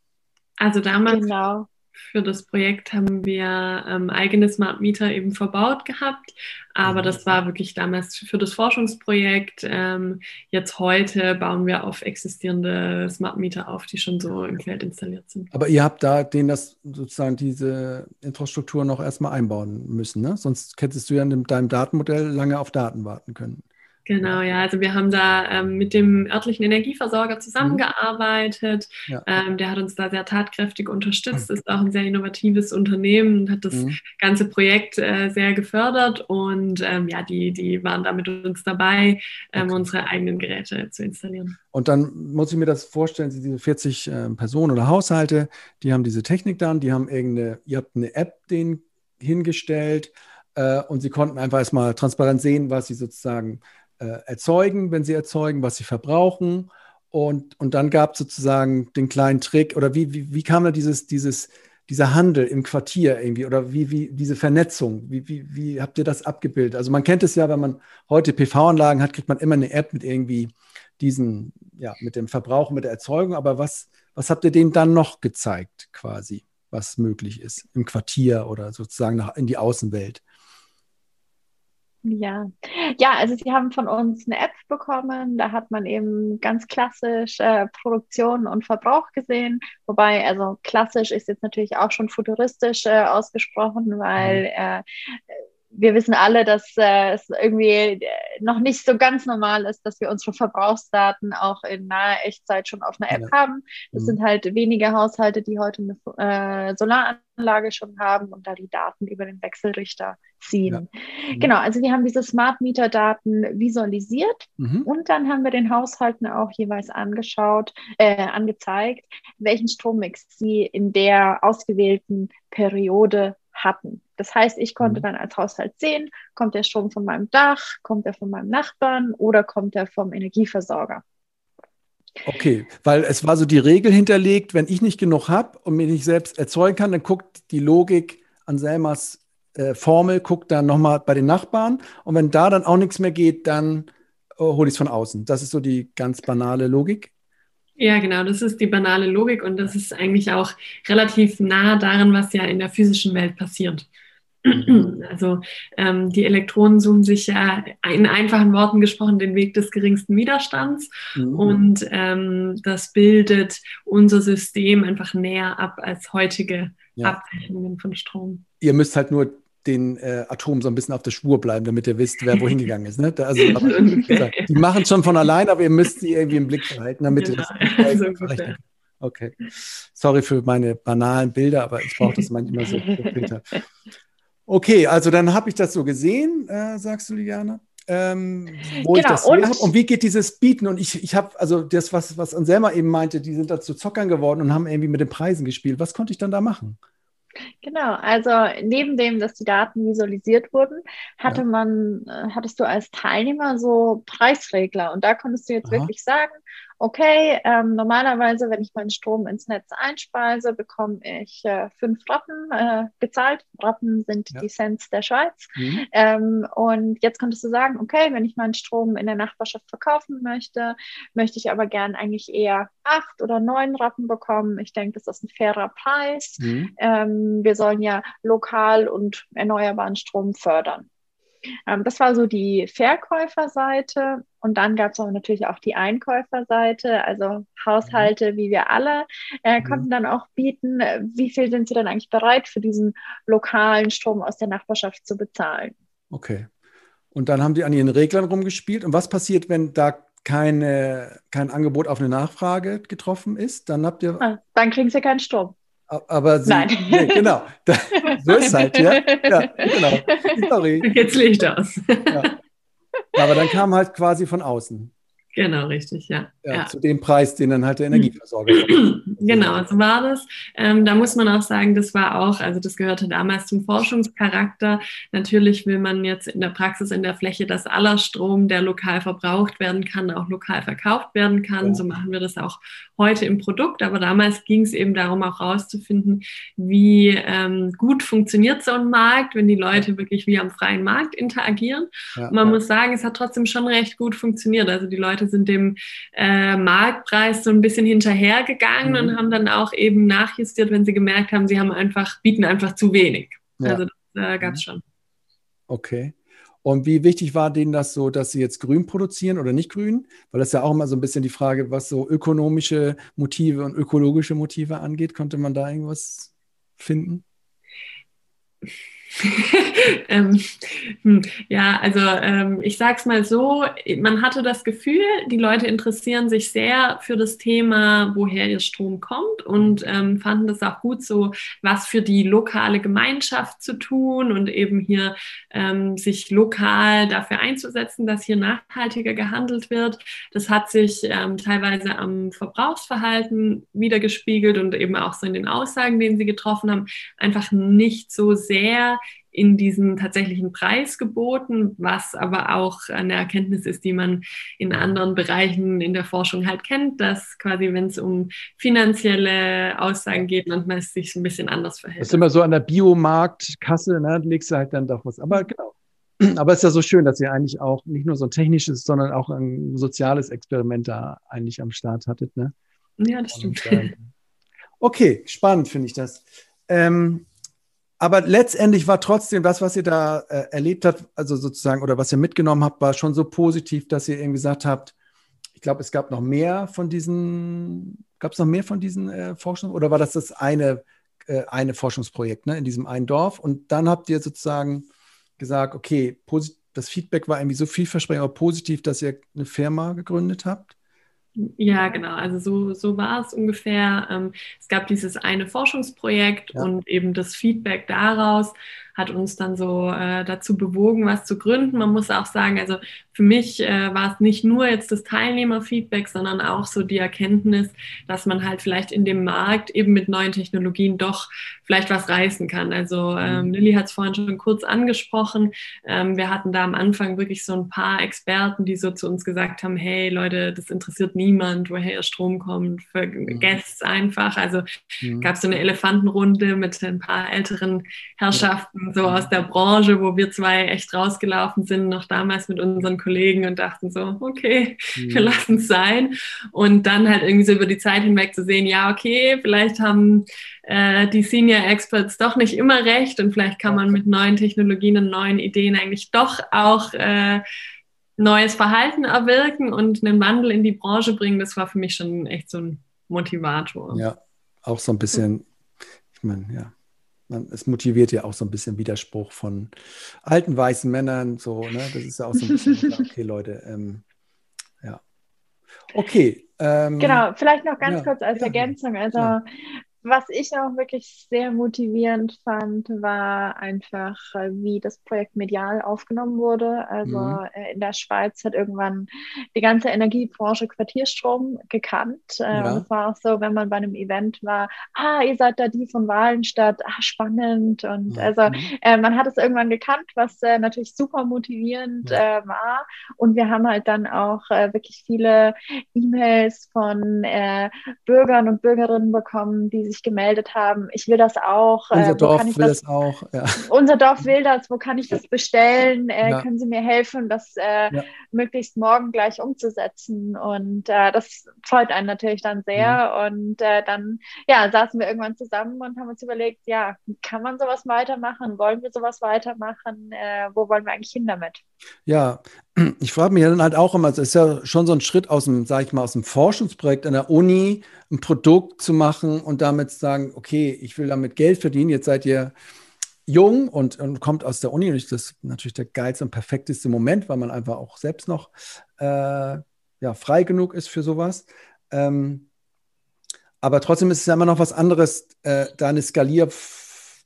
Also damals genau für das Projekt haben wir ähm, eigene Smart Meter eben verbaut gehabt. Aber mhm. das war wirklich damals für das Forschungsprojekt. Ähm, jetzt heute bauen wir auf existierende Smart Meter auf, die schon so im Feld installiert sind. Aber ihr habt da denen das sozusagen diese Infrastruktur noch erstmal einbauen müssen, ne? Sonst hättest du ja in deinem Datenmodell lange auf Daten warten können. Genau, ja. Also wir haben da ähm, mit dem örtlichen Energieversorger zusammengearbeitet. Ja. Ähm, der hat uns da sehr tatkräftig unterstützt, ist auch ein sehr innovatives Unternehmen und hat das mhm. ganze Projekt äh, sehr gefördert. Und ähm, ja, die, die waren da mit uns dabei, ähm, okay. unsere eigenen Geräte zu installieren. Und dann muss ich mir das vorstellen, diese 40 äh, Personen oder Haushalte, die haben diese Technik dann, die haben irgendeine, ihr habt eine App denen hingestellt äh, und sie konnten einfach erstmal transparent sehen, was sie sozusagen erzeugen, wenn sie erzeugen, was sie verbrauchen. Und, und dann gab es sozusagen den kleinen Trick, oder wie, wie, wie kam da dieses, dieses, dieser Handel im Quartier irgendwie, oder wie, wie diese Vernetzung, wie, wie, wie habt ihr das abgebildet? Also man kennt es ja, wenn man heute PV-Anlagen hat, kriegt man immer eine App mit irgendwie diesen, ja, mit dem Verbrauch, mit der Erzeugung, aber was, was habt ihr denen dann noch gezeigt, quasi, was möglich ist im Quartier oder sozusagen nach, in die Außenwelt? Ja, ja, also sie haben von uns eine App bekommen. Da hat man eben ganz klassisch äh, Produktion und Verbrauch gesehen. Wobei, also klassisch ist jetzt natürlich auch schon futuristisch äh, ausgesprochen, weil mhm. äh, wir wissen alle, dass äh, es irgendwie äh, noch nicht so ganz normal ist, dass wir unsere Verbrauchsdaten auch in naher Echtzeit schon auf einer App ja. haben. Das mhm. sind halt wenige Haushalte, die heute eine äh, Solaranlage schon haben und da die Daten über den Wechselrichter ziehen. Ja. Mhm. Genau, also wir haben diese Smart Meter Daten visualisiert mhm. und dann haben wir den Haushalten auch jeweils angeschaut, äh, angezeigt, welchen Strommix sie in der ausgewählten Periode hatten. Das heißt, ich konnte mhm. dann als Haushalt sehen, kommt der Strom von meinem Dach, kommt er von meinem Nachbarn oder kommt er vom Energieversorger. Okay, weil es war so die Regel hinterlegt, wenn ich nicht genug habe und mir nicht selbst erzeugen kann, dann guckt die Logik an Selmas äh, Formel, guckt dann nochmal bei den Nachbarn und wenn da dann auch nichts mehr geht, dann äh, hole ich es von außen. Das ist so die ganz banale Logik. Ja, genau, das ist die banale Logik und das ist eigentlich auch relativ nah daran, was ja in der physischen Welt passiert. Also ähm, die Elektronen suchen sich ja in einfachen Worten gesprochen den Weg des geringsten Widerstands mhm. und ähm, das bildet unser System einfach näher ab als heutige ja. Abrechnungen von Strom. Ihr müsst halt nur den äh, Atomen so ein bisschen auf der Spur bleiben, damit ihr wisst, wer wohin gegangen ist. Ne? Also, okay. Die machen schon von allein, aber ihr müsst sie irgendwie im Blick behalten, damit genau. ihr das so verrechnen Okay. Sorry für meine banalen Bilder, aber ich brauche das manchmal so. Okay, also dann habe ich das so gesehen, äh, sagst du, Liana. Ähm, wo genau, ich das und, und wie geht dieses Bieten? Und ich, ich habe, also das, was, was Anselma eben meinte, die sind da zu Zockern geworden und haben irgendwie mit den Preisen gespielt. Was konnte ich dann da machen? Genau, also neben dem, dass die Daten visualisiert wurden, hatte ja. man, äh, hattest du als Teilnehmer so Preisregler und da konntest du jetzt Aha. wirklich sagen, okay, ähm, normalerweise, wenn ich meinen Strom ins Netz einspeise, bekomme ich äh, fünf Rappen äh, gezahlt. Rappen sind ja. die Cents der Schweiz. Mhm. Ähm, und jetzt könntest du sagen, okay, wenn ich meinen Strom in der Nachbarschaft verkaufen möchte, möchte ich aber gern eigentlich eher acht oder neun Rappen bekommen. Ich denke, das ist ein fairer Preis. Mhm. Ähm, wir sollen ja lokal und erneuerbaren Strom fördern. Ähm, das war so die Verkäuferseite. Und dann gab es aber natürlich auch die Einkäuferseite, also Haushalte, wie wir alle, äh, mhm. konnten dann auch bieten, wie viel sind sie dann eigentlich bereit für diesen lokalen Strom aus der Nachbarschaft zu bezahlen. Okay. Und dann haben die an ihren Reglern rumgespielt. Und was passiert, wenn da keine, kein Angebot auf eine Nachfrage getroffen ist? Dann habt ihr. Ah, dann kriegen sie keinen Strom. Aber sie, Nein. Nee, genau. so ist halt, ja. Ja, genau. Sorry. Jetzt Licht aus. Ja. Aber dann kam halt quasi von außen. Genau, richtig, ja. ja, ja. Zu dem Preis, den dann halt der Energieversorger Genau, so war das. Ähm, da muss man auch sagen, das war auch, also das gehörte damals zum Forschungscharakter. Natürlich will man jetzt in der Praxis in der Fläche, dass aller Strom, der lokal verbraucht werden kann, auch lokal verkauft werden kann. Ja. So machen wir das auch heute im Produkt. Aber damals ging es eben darum, auch herauszufinden, wie ähm, gut funktioniert so ein Markt, wenn die Leute wirklich wie am freien Markt interagieren. man muss sagen, es hat trotzdem schon recht gut funktioniert. Also die Leute Leute sind dem äh, Marktpreis so ein bisschen hinterhergegangen mhm. und haben dann auch eben nachjustiert, wenn sie gemerkt haben, sie haben einfach, bieten einfach zu wenig. Ja. Also das äh, gab es mhm. schon. Okay. Und wie wichtig war denen das so, dass sie jetzt grün produzieren oder nicht grün? Weil das ja auch immer so ein bisschen die Frage, was so ökonomische Motive und ökologische Motive angeht. Konnte man da irgendwas finden? ähm, hm, ja, also ähm, ich sag's mal so, man hatte das Gefühl, die Leute interessieren sich sehr für das Thema, woher ihr Strom kommt und ähm, fanden das auch gut, so was für die lokale Gemeinschaft zu tun und eben hier ähm, sich lokal dafür einzusetzen, dass hier nachhaltiger gehandelt wird. Das hat sich ähm, teilweise am Verbrauchsverhalten wiedergespiegelt und eben auch so in den Aussagen, denen sie getroffen haben, einfach nicht so sehr in diesen tatsächlichen Preis geboten, was aber auch eine Erkenntnis ist, die man in anderen Bereichen in der Forschung halt kennt, dass quasi, wenn es um finanzielle Aussagen geht, manchmal es sich ein bisschen anders verhält. Das ist immer so an der Biomarktkasse, ne, legst du halt dann doch was. Aber genau. Aber es ist ja so schön, dass ihr eigentlich auch nicht nur so ein technisches, sondern auch ein soziales Experiment da eigentlich am Start hattet. Ne? Ja, das stimmt. Und, äh, okay, spannend finde ich das. Ähm, aber letztendlich war trotzdem das, was ihr da äh, erlebt habt, also sozusagen, oder was ihr mitgenommen habt, war schon so positiv, dass ihr irgendwie gesagt habt, ich glaube, es gab noch mehr von diesen, gab es noch mehr von diesen äh, Forschungen oder war das das eine, äh, eine Forschungsprojekt ne, in diesem einen Dorf? Und dann habt ihr sozusagen gesagt, okay, das Feedback war irgendwie so vielversprechend, aber positiv, dass ihr eine Firma gegründet habt? Ja, genau. Also so, so war es ungefähr. Ähm, es gab dieses eine Forschungsprojekt ja. und eben das Feedback daraus hat uns dann so äh, dazu bewogen, was zu gründen. Man muss auch sagen, also für mich äh, war es nicht nur jetzt das Teilnehmerfeedback, sondern auch so die Erkenntnis, dass man halt vielleicht in dem Markt eben mit neuen Technologien doch vielleicht was reißen kann. Also ähm, mhm. Lilly hat es vorhin schon kurz angesprochen. Ähm, wir hatten da am Anfang wirklich so ein paar Experten, die so zu uns gesagt haben, hey Leute, das interessiert niemand, woher ihr Strom kommt, es mhm. einfach. Also mhm. gab es so eine Elefantenrunde mit ein paar älteren Herrschaften so aus der Branche, wo wir zwei echt rausgelaufen sind, noch damals mit unseren Kollegen und dachten so, okay, mhm. wir lassen es sein. Und dann halt irgendwie so über die Zeit hinweg zu sehen, ja, okay, vielleicht haben äh, die Senior Experts doch nicht immer recht und vielleicht kann man mit neuen Technologien und neuen Ideen eigentlich doch auch äh, neues Verhalten erwirken und einen Wandel in die Branche bringen. Das war für mich schon echt so ein Motivator. Ja, auch so ein bisschen, ich meine, ja, es motiviert ja auch so ein bisschen Widerspruch von alten weißen Männern. So, ne? Das ist ja auch so ein bisschen, okay, Leute, ähm, ja. Okay. Ähm, genau, vielleicht noch ganz ja, kurz als ja, Ergänzung. Also ja was ich auch wirklich sehr motivierend fand, war einfach, äh, wie das Projekt medial aufgenommen wurde. Also mhm. Äh, in der Schweiz hat irgendwann die ganze Energiebranche Quartierstrom gekannt. Äh, ja. Es war auch so, wenn man bei einem Event war, ah, ihr seid da die von Wahlenstadt, ah, spannend. Und ja. also mhm. äh, man hat es irgendwann gekannt, was äh, natürlich super motivierend ja. äh, war. Und wir haben halt dann auch wirklich viele E-Mails von Bürgern und Bürgerinnen bekommen, die sich gemeldet haben, ich will das auch. Unser äh, Dorf will das, das, auch. Ja. Unser Dorf will das, wo kann ich das bestellen? Äh, ja. Können Sie mir helfen, das äh, ja. möglichst morgen gleich umzusetzen? Und äh, das freut einen natürlich dann sehr. Mhm. Und äh, dann ja, saßen wir irgendwann zusammen und haben uns überlegt, ja, kann man sowas weitermachen? Wollen wir sowas weitermachen? Äh, wo wollen wir eigentlich hin damit? Ja, ich frage mich dann halt auch immer, es ist ja schon so ein Schritt aus dem, sage ich mal, aus dem Forschungsprojekt an der Uni, ein Produkt zu machen und damit zu sagen, okay, ich will damit Geld verdienen, jetzt seid ihr jung und, und kommt aus der Uni und das ist natürlich der geilste und perfekteste Moment, weil man einfach auch selbst noch äh, ja, frei genug ist für sowas. Ähm, aber trotzdem ist es ja immer noch was anderes, äh, da eine Skalier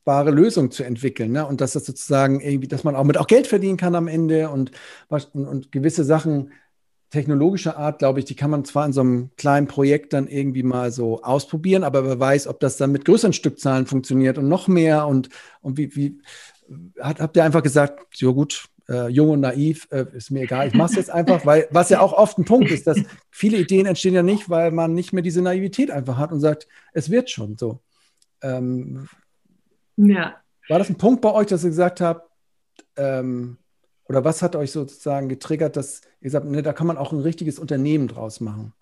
nutzbare Lösung zu entwickeln. Ne? Und dass das sozusagen irgendwie, dass man auch mit auch Geld verdienen kann am Ende und, und, und gewisse Sachen technologischer Art, glaube ich, die kann man zwar in so einem kleinen Projekt dann irgendwie mal so ausprobieren, aber wer weiß, ob das dann mit größeren Stückzahlen funktioniert und noch mehr und, und wie, wie hat, habt ihr einfach gesagt, so gut, äh, jung und naiv, äh, ist mir egal, ich mache es jetzt einfach, weil was ja auch oft ein Punkt ist, dass viele Ideen entstehen ja nicht, weil man nicht mehr diese Naivität einfach hat und sagt, es wird schon so. Ähm, ja. War das ein Punkt bei euch, dass ihr gesagt habt, ähm, oder was hat euch sozusagen getriggert, dass ihr sagt, ne, da kann man auch ein richtiges Unternehmen draus machen?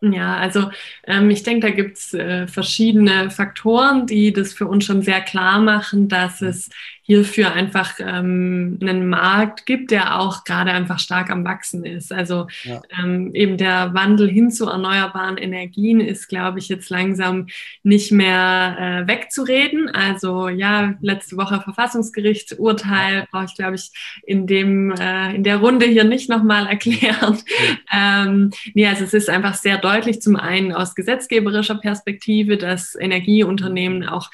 Ja, also ähm, ich denke, da gibt es äh, verschiedene Faktoren, die das für uns schon sehr klar machen, dass es hierfür einfach ähm, einen Markt gibt, der auch gerade einfach stark am Wachsen ist. Also ja. ähm, eben der Wandel hin zu erneuerbaren Energien ist, glaube ich, jetzt langsam nicht mehr äh, wegzureden. Also ja, letzte Woche Verfassungsgerichtsurteil brauche ich, glaube ich, in dem äh, in der Runde hier nicht nochmal erklären. Ja. Ähm, nee, also es ist einfach sehr deutlich zum einen aus gesetzgeberischer Perspektive, dass Energieunternehmen auch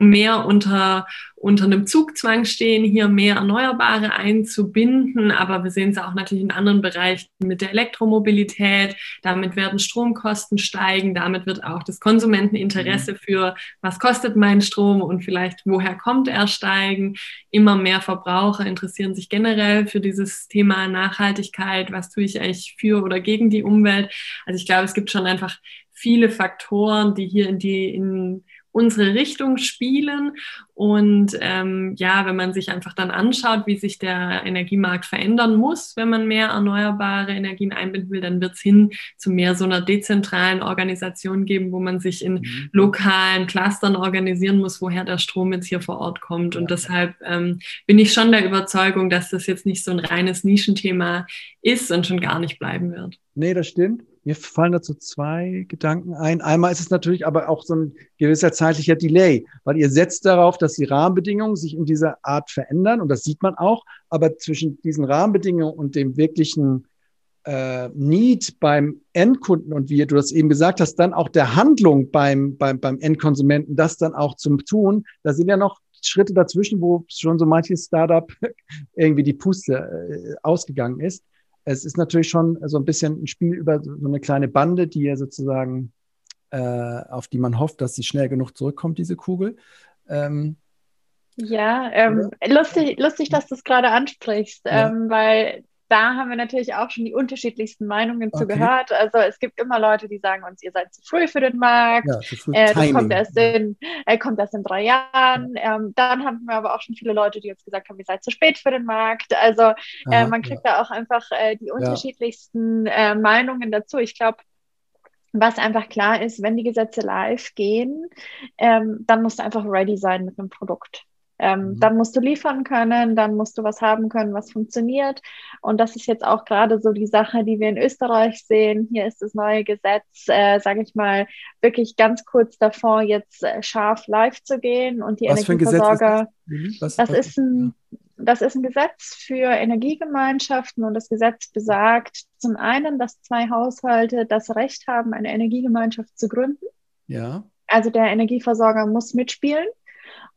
mehr unter, unter einem Zugzwang stehen, hier mehr Erneuerbare einzubinden. Aber wir sehen es auch natürlich in anderen Bereichen mit der Elektromobilität. Damit werden Stromkosten steigen. Damit wird auch das Konsumenteninteresse mhm. für, was kostet mein Strom und vielleicht woher kommt er steigen. Immer mehr Verbraucher interessieren sich generell für dieses Thema Nachhaltigkeit. Was tue ich eigentlich für oder gegen die Umwelt? Also ich glaube, es gibt schon einfach viele Faktoren, die hier in die, in unsere Richtung spielen. Und ähm, ja, wenn man sich einfach dann anschaut, wie sich der Energiemarkt verändern muss, wenn man mehr erneuerbare Energien einbinden will, dann wird es hin zu mehr so einer dezentralen Organisation geben, wo man sich in mhm. lokalen Clustern organisieren muss, woher der Strom jetzt hier vor Ort kommt. Und deshalb ähm, bin ich schon der Überzeugung, dass das jetzt nicht so ein reines Nischenthema ist und schon gar nicht bleiben wird. Nee, das stimmt. Mir fallen dazu zwei Gedanken ein. Einmal ist es natürlich aber auch so ein gewisser zeitlicher Delay, weil ihr setzt darauf, dass die Rahmenbedingungen sich in dieser Art verändern und das sieht man auch. Aber zwischen diesen Rahmenbedingungen und dem wirklichen äh, Need beim Endkunden und wie du das eben gesagt hast, dann auch der Handlung beim, beim, beim Endkonsumenten, das dann auch zum Tun, da sind ja noch Schritte dazwischen, wo schon so manches Startup irgendwie die Puste äh, ausgegangen ist. Es ist natürlich schon so ein bisschen ein Spiel über so eine kleine Bande, die ja sozusagen, äh, auf die man hofft, dass sie schnell genug zurückkommt, diese Kugel. Ähm, ja, ähm, lustig, lustig, dass du es gerade ansprichst, ja. ähm, weil da haben wir natürlich auch schon die unterschiedlichsten Meinungen okay. zu gehört. Also es gibt immer Leute, die sagen uns, ihr seid zu früh für den Markt. Ja, äh, das kommt erst, in, äh, kommt erst in drei Jahren. Ähm, dann haben wir aber auch schon viele Leute, die uns gesagt haben, ihr seid zu spät für den Markt. Also äh, man kriegt ja. da auch einfach äh, die unterschiedlichsten äh, Meinungen dazu. Ich glaube, was einfach klar ist, wenn die Gesetze live gehen, ähm, dann musst du einfach ready sein mit einem Produkt. Ähm, mhm. Dann musst du liefern können, dann musst du was haben können, was funktioniert. Und das ist jetzt auch gerade so die Sache, die wir in Österreich sehen. Hier ist das neue Gesetz, äh, sage ich mal, wirklich ganz kurz davor, jetzt äh, scharf live zu gehen. Und die was Energieversorger, ist das? das ist ein das ist ein Gesetz für Energiegemeinschaften und das Gesetz besagt zum einen, dass zwei Haushalte das Recht haben, eine Energiegemeinschaft zu gründen. Ja. Also der Energieversorger muss mitspielen.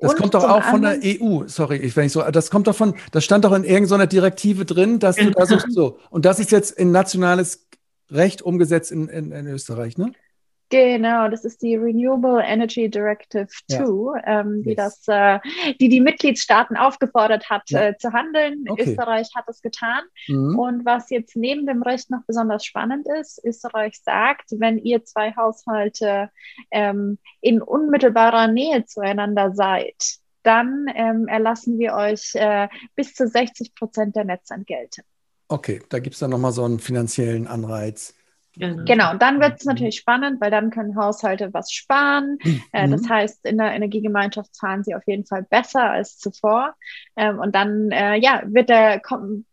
Das kommt doch auch von der EU, sorry, ich, wenn ich so, das kommt doch von, das stand doch in irgendeiner Direktive drin, dass du da so, so. Und das ist jetzt in nationales Recht umgesetzt in, in, in Österreich, ne? Genau, das ist die Renewable Energy Directive 2, ja. ähm, die yes. das, äh, die die Mitgliedstaaten aufgefordert hat, ja. äh, zu handeln. Okay. Österreich hat das getan. Mhm. Und was jetzt neben dem Recht noch besonders spannend ist, Österreich sagt, wenn ihr zwei Haushalte ähm, in unmittelbarer Nähe zueinander seid, dann ähm, erlassen wir euch äh, bis zu 60 Prozent der Netzentgelte. Okay, da gibt es dann nochmal so einen finanziellen Anreiz. Genau. genau, und dann wird es natürlich spannend, weil dann können Haushalte was sparen. Mhm. Äh, das heißt, in der Energiegemeinschaft zahlen sie auf jeden Fall besser als zuvor. Ähm, und dann äh, ja, wird der,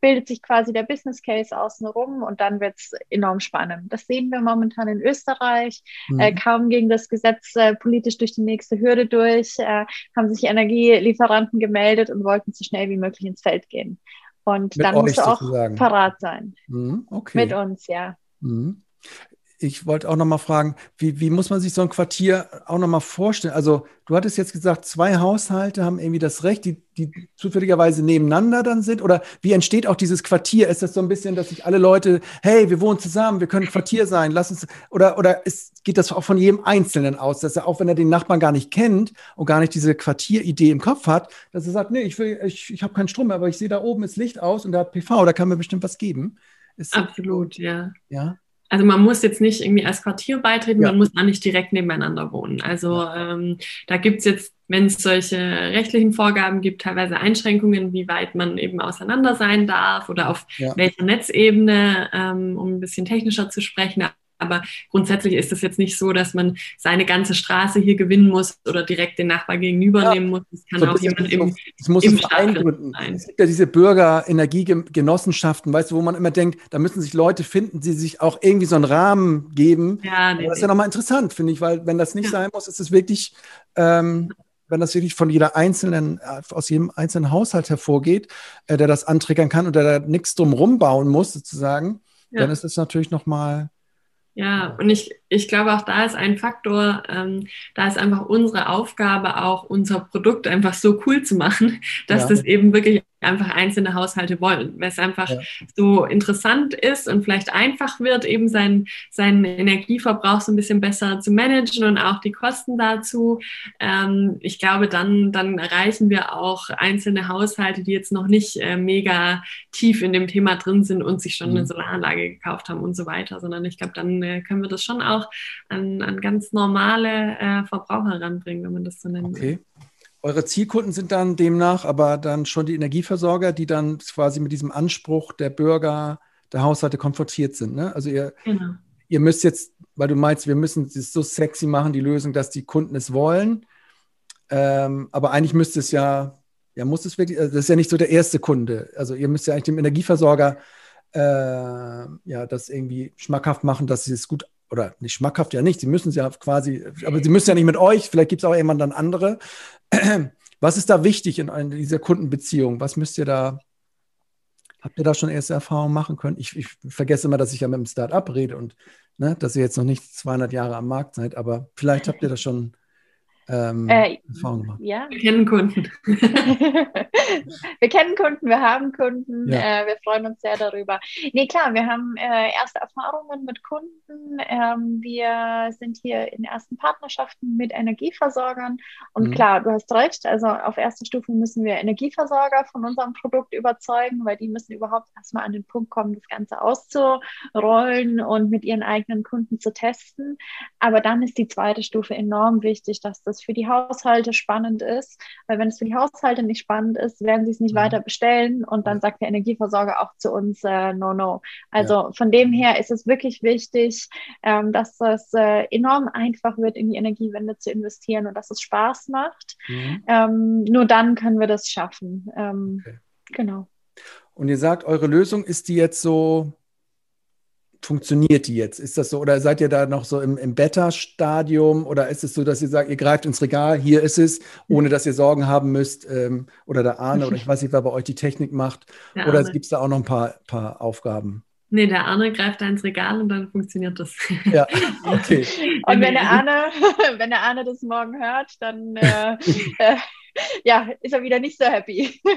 bildet sich quasi der Business Case außenrum und dann wird es enorm spannend. Das sehen wir momentan in Österreich. Mhm. Äh, kaum ging das Gesetz äh, politisch durch die nächste Hürde durch, äh, haben sich Energielieferanten gemeldet und wollten so schnell wie möglich ins Feld gehen. Und Mit dann musst du auch sozusagen. parat sein. Mhm, okay. Mit uns, ja. Mhm ich wollte auch noch mal fragen, wie, wie muss man sich so ein Quartier auch noch mal vorstellen? Also du hattest jetzt gesagt, zwei Haushalte haben irgendwie das Recht, die, die zufälligerweise nebeneinander dann sind. Oder wie entsteht auch dieses Quartier? Ist das so ein bisschen, dass sich alle Leute, hey, wir wohnen zusammen, wir können Quartier sein, lass uns, oder, oder ist, geht das auch von jedem Einzelnen aus, dass er auch, wenn er den Nachbarn gar nicht kennt und gar nicht diese Quartieridee im Kopf hat, dass er sagt, nee, ich will, ich, ich habe keinen Strom mehr, aber ich sehe da oben ist Licht aus und da hat PV, da kann mir bestimmt was geben. Ist Absolut, ja. Ja also man muss jetzt nicht irgendwie als Quartier beitreten, ja. man muss auch nicht direkt nebeneinander wohnen. Also ähm, da gibt's jetzt, wenn es solche rechtlichen Vorgaben gibt, teilweise Einschränkungen, wie weit man eben auseinander sein darf oder auf ja. welcher Netzebene, ähm, um ein bisschen technischer zu sprechen. Aber grundsätzlich ist es jetzt nicht so, dass man seine ganze Straße hier gewinnen muss oder direkt den Nachbar gegenüber ja. nehmen muss. Es kann so auch jemand im, ich muss im Verein gründen. Sein. Es gibt ja diese Bürgerenergiegenossenschaften, weißt du, wo man immer denkt, da müssen sich Leute finden, die sich auch irgendwie so einen Rahmen geben. Ja, nee, das ist ja nochmal interessant, finde ich, weil wenn das nicht ja. sein muss, ist es wirklich, ähm, wenn das wirklich von jeder einzelnen, äh, aus jedem einzelnen Haushalt hervorgeht, äh, der das antriggern kann und der da nichts drum rumbauen muss, sozusagen, ja. dann ist es natürlich nochmal ja, und ich, ich glaube, auch da ist ein Faktor, ähm, da ist einfach unsere Aufgabe, auch unser Produkt einfach so cool zu machen, dass ja. das eben wirklich einfach einzelne Haushalte wollen, weil es einfach ja. so interessant ist und vielleicht einfach wird, eben seinen, seinen Energieverbrauch so ein bisschen besser zu managen und auch die Kosten dazu. Ähm, ich glaube, dann, dann erreichen wir auch einzelne Haushalte, die jetzt noch nicht äh, mega tief in dem Thema drin sind und sich schon mhm. eine Solaranlage gekauft haben und so weiter, sondern ich glaube, dann äh, können wir das schon auch an, an ganz normale äh, Verbraucher ranbringen, wenn man das so nennt. Okay. Eure Zielkunden sind dann demnach aber dann schon die Energieversorger, die dann quasi mit diesem Anspruch der Bürger, der Haushalte konfrontiert sind. Ne? Also ihr, genau. ihr müsst jetzt, weil du meinst, wir müssen es so sexy machen, die Lösung, dass die Kunden es wollen. Ähm, aber eigentlich müsste es ja, ja, muss es wirklich, also das ist ja nicht so der erste Kunde. Also ihr müsst ja eigentlich dem Energieversorger äh, ja das irgendwie schmackhaft machen, dass sie es gut oder nicht schmackhaft ja nicht, sie müssen es ja quasi, aber sie müssen ja nicht mit euch, vielleicht gibt es auch jemand dann andere. Was ist da wichtig in, in, dieser Kundenbeziehung? Was müsst ihr da, habt ihr da schon erste Erfahrungen machen können? Ich, ich vergesse immer, dass ich ja mit einem Start-up rede und ne, dass ihr jetzt noch nicht 200 Jahre am Markt seid, aber vielleicht habt ihr da schon ähm, äh, Ja. Wir kennen Kunden. wir kennen Kunden, wir haben Kunden, Ja. äh, wir freuen uns sehr darüber. Nee, klar, wir haben äh, erste Erfahrungen mit Kunden. Ähm, wir sind hier in ersten Partnerschaften mit Energieversorgern. Und Mhm. klar, du hast recht, also auf erster Stufe müssen wir Energieversorger von unserem Produkt überzeugen, weil die müssen überhaupt erstmal an den Punkt kommen, das Ganze auszurollen und mit ihren eigenen Kunden zu testen. Aber dann ist die zweite Stufe enorm wichtig, dass das für die Haushalte spannend ist, weil wenn es für die Haushalte nicht spannend ist, werden sie es nicht Mhm. weiter bestellen und dann sagt der Energieversorger auch zu uns äh, no no. Also von dem her ist es wirklich wichtig, ähm, dass das äh, enorm einfach wird, in die Energiewende zu investieren und dass es Spaß macht. Mhm. Ähm, nur dann können wir das schaffen. Ähm, Okay. Genau. Und ihr sagt, eure Lösung ist die jetzt so, funktioniert die jetzt? Ist das so, oder seid ihr da noch so im, im Beta-Stadium oder ist es so, dass ihr sagt, ihr greift ins Regal, hier ist es, ohne dass ihr Sorgen haben müsst, ähm, oder der Arne, oder ich weiß nicht, wer bei euch die Technik macht, Der oder gibt es da auch noch ein paar, paar Aufgaben? Nee, der Arne greift da ins Regal und dann funktioniert das. Ja, okay. Und wenn der Arne, wenn der Arne das morgen hört, dann äh, äh, ja, ist er wieder nicht so happy.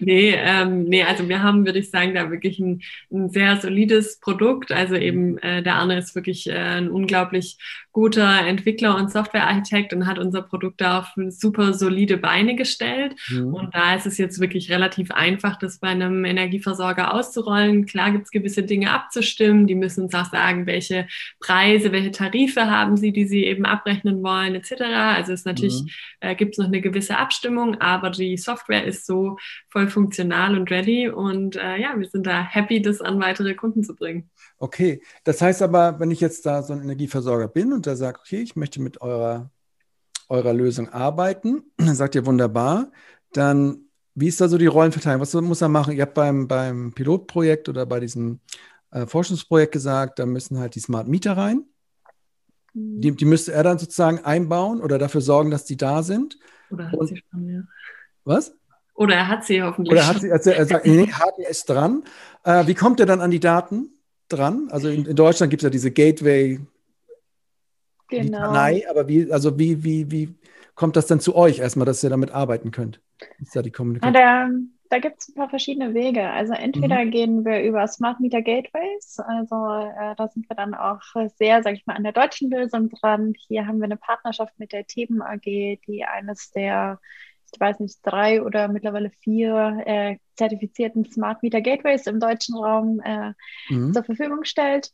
Nee, ähm, nee, also wir haben, würde ich sagen, da wirklich ein, ein sehr solides Produkt. Also eben äh, der Arne ist wirklich äh, ein unglaublich guter Entwickler und Softwarearchitekt und hat unser Produkt da auf super solide Beine gestellt. Mhm. Und da ist es jetzt wirklich relativ einfach, das bei einem Energieversorger auszurollen. Klar gibt es gewisse Dinge abzustimmen. Die müssen uns auch sagen, welche Preise, welche Tarife haben sie, die sie eben abrechnen wollen, etc. Also es natürlich Mhm. äh, gibt es noch eine gewisse Abstimmung, aber die Software ist so voll funktional und ready und äh, ja, wir sind da happy, das an weitere Kunden zu bringen. Okay, das heißt aber, wenn ich jetzt da so ein Energieversorger bin und der sagt, okay, ich möchte mit eurer, eurer Lösung arbeiten, dann sagt ihr wunderbar, dann wie ist da so die Rollenverteilung? Was muss er machen? Ihr habt beim, beim Pilotprojekt oder bei diesem äh, Forschungsprojekt gesagt, da müssen halt die Smart Meter rein. Die, die müsste er dann sozusagen einbauen oder dafür sorgen, dass die da sind. Oder hat Und- sie schon, ja. Was? Oder er hat sie hoffentlich. Oder hat sie, also er sagt, nee, Haken ist dran. Äh, wie kommt er dann an die Daten dran? Also in, in Deutschland gibt es ja diese Gateway, Genau. Kanai, aber wie, also wie, wie, wie kommt das dann zu euch erstmal, dass ihr damit arbeiten könnt? Ist da die Kommunikation? da da gibt es ein paar verschiedene Wege. Also entweder Mhm. gehen wir über Smart Meter Gateways, also äh, da sind wir dann auch sehr, sage ich mal, an der deutschen Lösung dran. Hier haben wir eine Partnerschaft mit der Themen AG, die eines der, ich weiß nicht, drei oder mittlerweile vier äh, zertifizierten Smart Meter Gateways im deutschen Raum äh, Mhm. zur Verfügung stellt.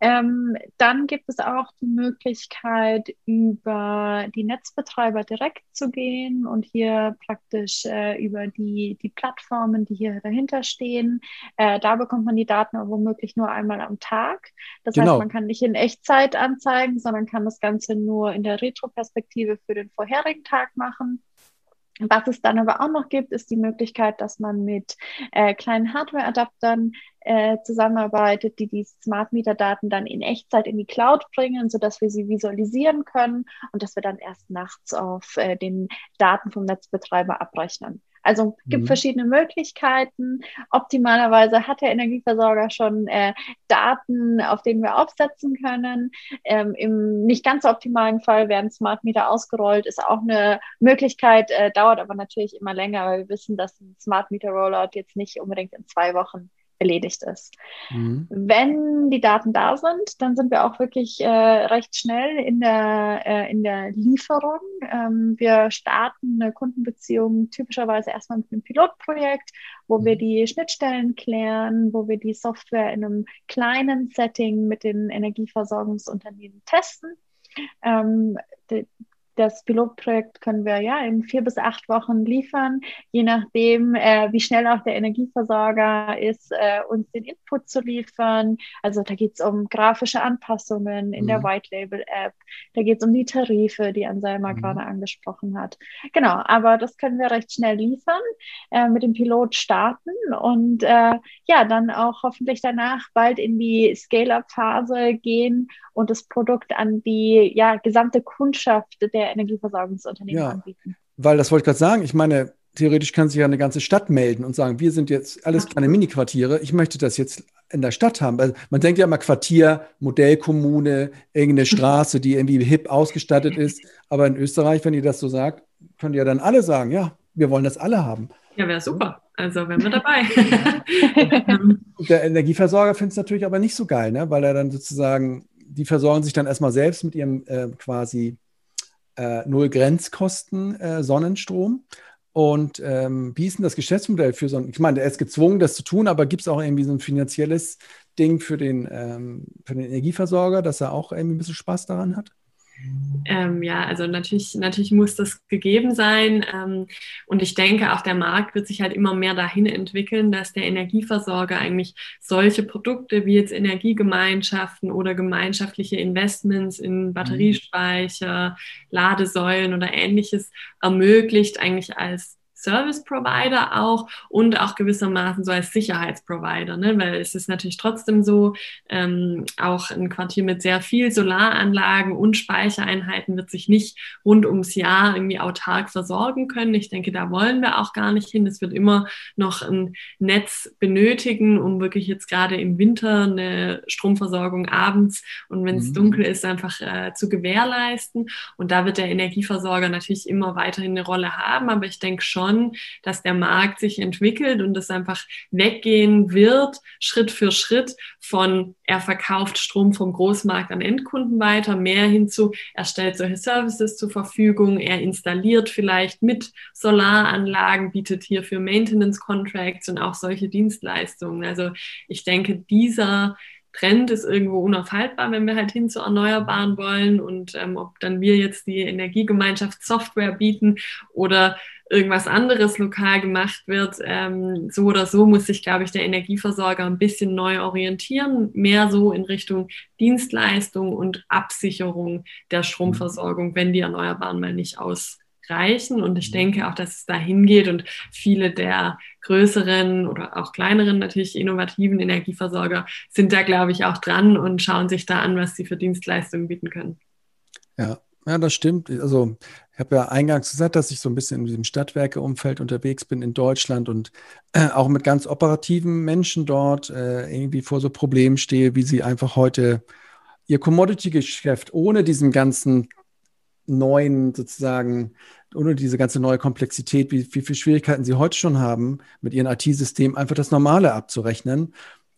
Ähm, dann gibt es auch die Möglichkeit, über die Netzbetreiber direkt zu gehen und hier praktisch äh, über die, die Plattformen, die hier dahinter stehen. Äh, da bekommt man die Daten womöglich nur einmal am Tag. Das Genau. heißt, man kann nicht in Echtzeit anzeigen, sondern kann das Ganze nur in der Retroperspektive für den vorherigen Tag machen. Was es dann aber auch noch gibt, ist die Möglichkeit, dass man mit äh, kleinen Hardware-Adaptern äh, zusammenarbeitet, die die Smart Meter Daten dann in Echtzeit in die Cloud bringen, sodass wir sie visualisieren können und dass wir dann erst nachts auf äh, den Daten vom Netzbetreiber abrechnen. Also gibt Mhm. verschiedene Möglichkeiten. Optimalerweise hat der Energieversorger schon äh, Daten, auf denen wir aufsetzen können. Ähm, Im nicht ganz so optimalen Fall werden Smart Meter ausgerollt, ist auch eine Möglichkeit, äh, dauert aber natürlich immer länger, weil wir wissen, dass ein Smart Meter Rollout jetzt nicht unbedingt in zwei Wochen erledigt ist. Mhm. Wenn die Daten da sind, dann sind wir auch wirklich äh, recht schnell in der, äh, in der Lieferung. Ähm, wir starten eine Kundenbeziehung typischerweise erstmal mit einem Pilotprojekt, wo wir Mhm. die Schnittstellen klären, wo wir die Software in einem kleinen Setting mit den Energieversorgungsunternehmen testen. Ähm, das Pilotprojekt können wir ja in vier bis acht Wochen liefern, je nachdem, äh, wie schnell auch der Energieversorger ist, äh, uns den Input zu liefern. Also da geht es um grafische Anpassungen in der Mhm. White Label App, da geht es um die Tarife, die Anselma Mhm. gerade angesprochen hat. Genau, aber das können wir recht schnell liefern, äh, mit dem Pilot starten und äh, ja, dann auch hoffentlich danach bald in die Scale-up-Phase gehen und das Produkt an die ja, gesamte Kundschaft der Energieversorgungsunternehmen Ja. anbieten. Weil das wollte ich gerade sagen, ich meine, theoretisch kann sich ja eine ganze Stadt melden und sagen, wir sind jetzt alles kleine Mini-Quartiere, ich möchte das jetzt in der Stadt haben. Also man denkt ja immer Quartier, Modellkommune, irgendeine Straße, die irgendwie hip ausgestattet ist. Aber in Österreich, wenn ihr das so sagt, könnt ihr dann alle sagen, ja, wir wollen das alle haben. Ja, wäre super. Also wären wir dabei. der Energieversorger findet es natürlich aber nicht so geil, ne? weil er dann sozusagen, die versorgen sich dann erstmal selbst mit ihrem äh, quasi äh, Null Grenzkosten äh, Sonnenstrom. Und ähm, wie ist denn das Geschäftsmodell für so ein, ich meine, er ist gezwungen, das zu tun, aber gibt es auch irgendwie so ein finanzielles Ding für den, ähm, für den Energieversorger, dass er auch irgendwie ein bisschen Spaß daran hat? Ähm, ja, also natürlich, natürlich muss das gegeben sein. Ähm, und ich denke, auch der Markt wird sich halt immer mehr dahin entwickeln, dass der Energieversorger eigentlich solche Produkte wie jetzt Energiegemeinschaften oder gemeinschaftliche Investments in Batteriespeicher, Ladesäulen oder ähnliches ermöglicht, eigentlich als Service Provider auch und auch gewissermaßen so als Sicherheitsprovider, ne? weil es ist natürlich trotzdem so, ähm, auch ein Quartier mit sehr viel Solaranlagen und Speichereinheiten wird sich nicht rund ums Jahr irgendwie autark versorgen können. Ich denke, da wollen wir auch gar nicht hin. Es wird immer noch ein Netz benötigen, um wirklich jetzt gerade im Winter eine Stromversorgung abends und wenn es mhm. dunkel ist, einfach äh, zu gewährleisten. Und da wird der Energieversorger natürlich immer weiterhin eine Rolle haben, aber ich denke schon, schon, dass der Markt sich entwickelt und es einfach weggehen wird, Schritt für Schritt von er verkauft Strom vom Großmarkt an Endkunden weiter, mehr hinzu, er stellt solche Services zur Verfügung, er installiert vielleicht mit Solaranlagen, bietet hier für Maintenance Contracts und auch solche Dienstleistungen. Also ich denke, dieser Trend ist irgendwo unaufhaltbar, wenn wir halt hin zu Erneuerbaren wollen und ähm, ob dann wir jetzt die Energiegemeinschaft Software bieten oder irgendwas anderes lokal gemacht wird, ähm, so oder so muss sich, glaube ich, der Energieversorger ein bisschen neu orientieren, mehr so in Richtung Dienstleistung und Absicherung der Stromversorgung, wenn die Erneuerbaren mal nicht ausreichen. Und ich denke auch, dass es dahin geht und viele der größeren oder auch kleineren, natürlich innovativen Energieversorger sind da, glaube ich, auch dran und schauen sich da an, was sie für Dienstleistungen bieten können. Ja, ja, das stimmt. Also ich habe ja eingangs gesagt, dass ich so ein bisschen in diesem Stadtwerkeumfeld unterwegs bin in Deutschland und äh, auch mit ganz operativen Menschen dort äh, irgendwie vor so Problemen stehe, wie sie einfach heute ihr Commodity-Geschäft ohne diesen ganzen neuen sozusagen, ohne diese ganze neue Komplexität, wie, wie viele Schwierigkeiten sie heute schon haben, mit ihren IT-Systemen einfach das Normale abzurechnen.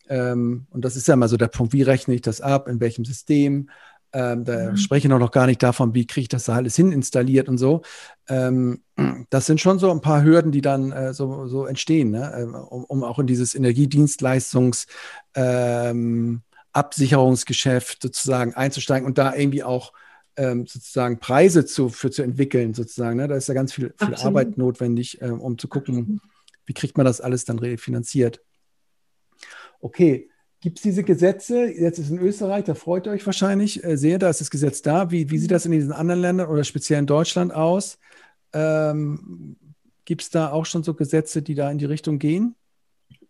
Ähm, und das ist ja mal so der Punkt, wie rechne ich das ab, in welchem System? Ähm, da mhm. spreche ich noch gar nicht davon, wie kriege ich das da alles hin installiert und so. Ähm, das sind schon so ein paar Hürden, die dann äh, so, so, entstehen, ne? Ähm, um, um, auch in dieses Energiedienstleistungs- ähm, Absicherungsgeschäft sozusagen einzusteigen und da irgendwie auch ähm, sozusagen Preise zu, für zu entwickeln, sozusagen. Ne? Da ist ja ganz viel, viel Arbeit notwendig, ähm, um zu gucken, wie kriegt man das alles dann refinanziert. Okay, Gibt es diese Gesetze? Jetzt ist in Österreich, da freut ihr euch wahrscheinlich äh, sehr, da ist das Gesetz da. Wie, wie sieht das in diesen anderen Ländern oder speziell in Deutschland aus? Ähm, Gibt es da auch schon so Gesetze, die da in die Richtung gehen?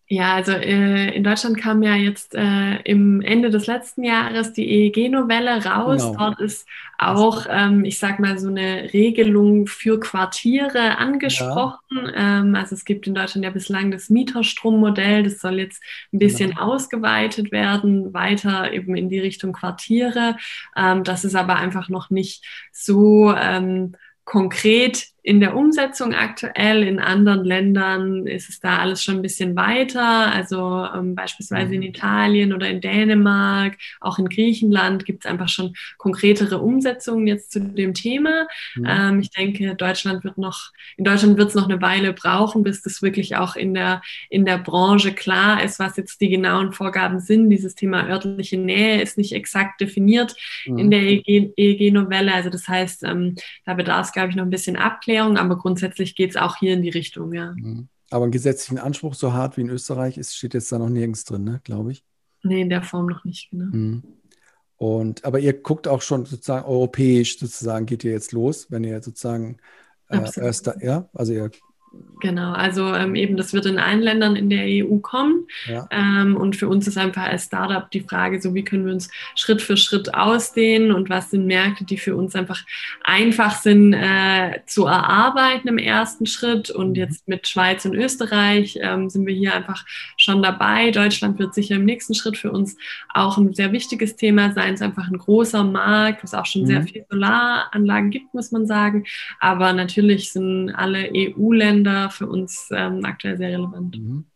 Ja, also äh, in Deutschland kam ja jetzt äh, im Ende des letzten Jahres die EEG-Novelle raus. Genau. Dort ist auch, ähm, ich sag mal, so eine Regelung für Quartiere angesprochen. Ja. Ähm, also es gibt in Deutschland ja bislang das Mieterstrommodell. Das soll jetzt ein bisschen genau. ausgeweitet werden, weiter eben in die Richtung Quartiere. Ähm, das ist aber einfach noch nicht so ähm, konkret in der Umsetzung aktuell. In anderen Ländern ist es da alles schon ein bisschen weiter. Also ähm, beispielsweise in mhm. Italien oder in Dänemark, auch in Griechenland gibt es einfach schon konkretere Umsetzungen jetzt zu dem Thema. Mhm. Ähm, ich denke, Deutschland wird noch, in Deutschland wird es noch eine Weile brauchen, bis das wirklich auch in der, in der Branche klar ist, was jetzt die genauen Vorgaben sind. Dieses Thema örtliche Nähe ist nicht exakt definiert mhm. in der EEG-Novelle. Also das heißt, ähm, da bedarf es, glaube ich, noch ein bisschen Abklärung. Aufklärung, aber grundsätzlich geht es auch hier in die Richtung, ja. Mhm. Aber einen gesetzlichen Anspruch so hart wie in Österreich ist, steht jetzt da noch nirgends drin, ne, glaube ich. Nee, in der Form noch nicht, genau. Mhm. Und, aber ihr guckt auch schon sozusagen europäisch, sozusagen geht ihr jetzt los, wenn ihr sozusagen äh, erst da, ja, also ihr Genau, also ähm, eben, das wird in allen Ländern in der EU kommen. Ja. Ähm, und für uns ist einfach als Startup die Frage, so wie können wir uns Schritt für Schritt ausdehnen und was sind Märkte, die für uns einfach einfach sind äh, zu erarbeiten im ersten Schritt. Und mhm. jetzt mit Schweiz und Österreich ähm, sind wir hier einfach schon dabei. Deutschland wird sicher im nächsten Schritt für uns auch ein sehr wichtiges Thema sein. Es ist einfach ein großer Markt, wo es auch schon mhm. sehr viele Solaranlagen gibt, muss man sagen. Aber natürlich sind alle EU-Länder für uns ähm, aktuell sehr relevant. Mhm.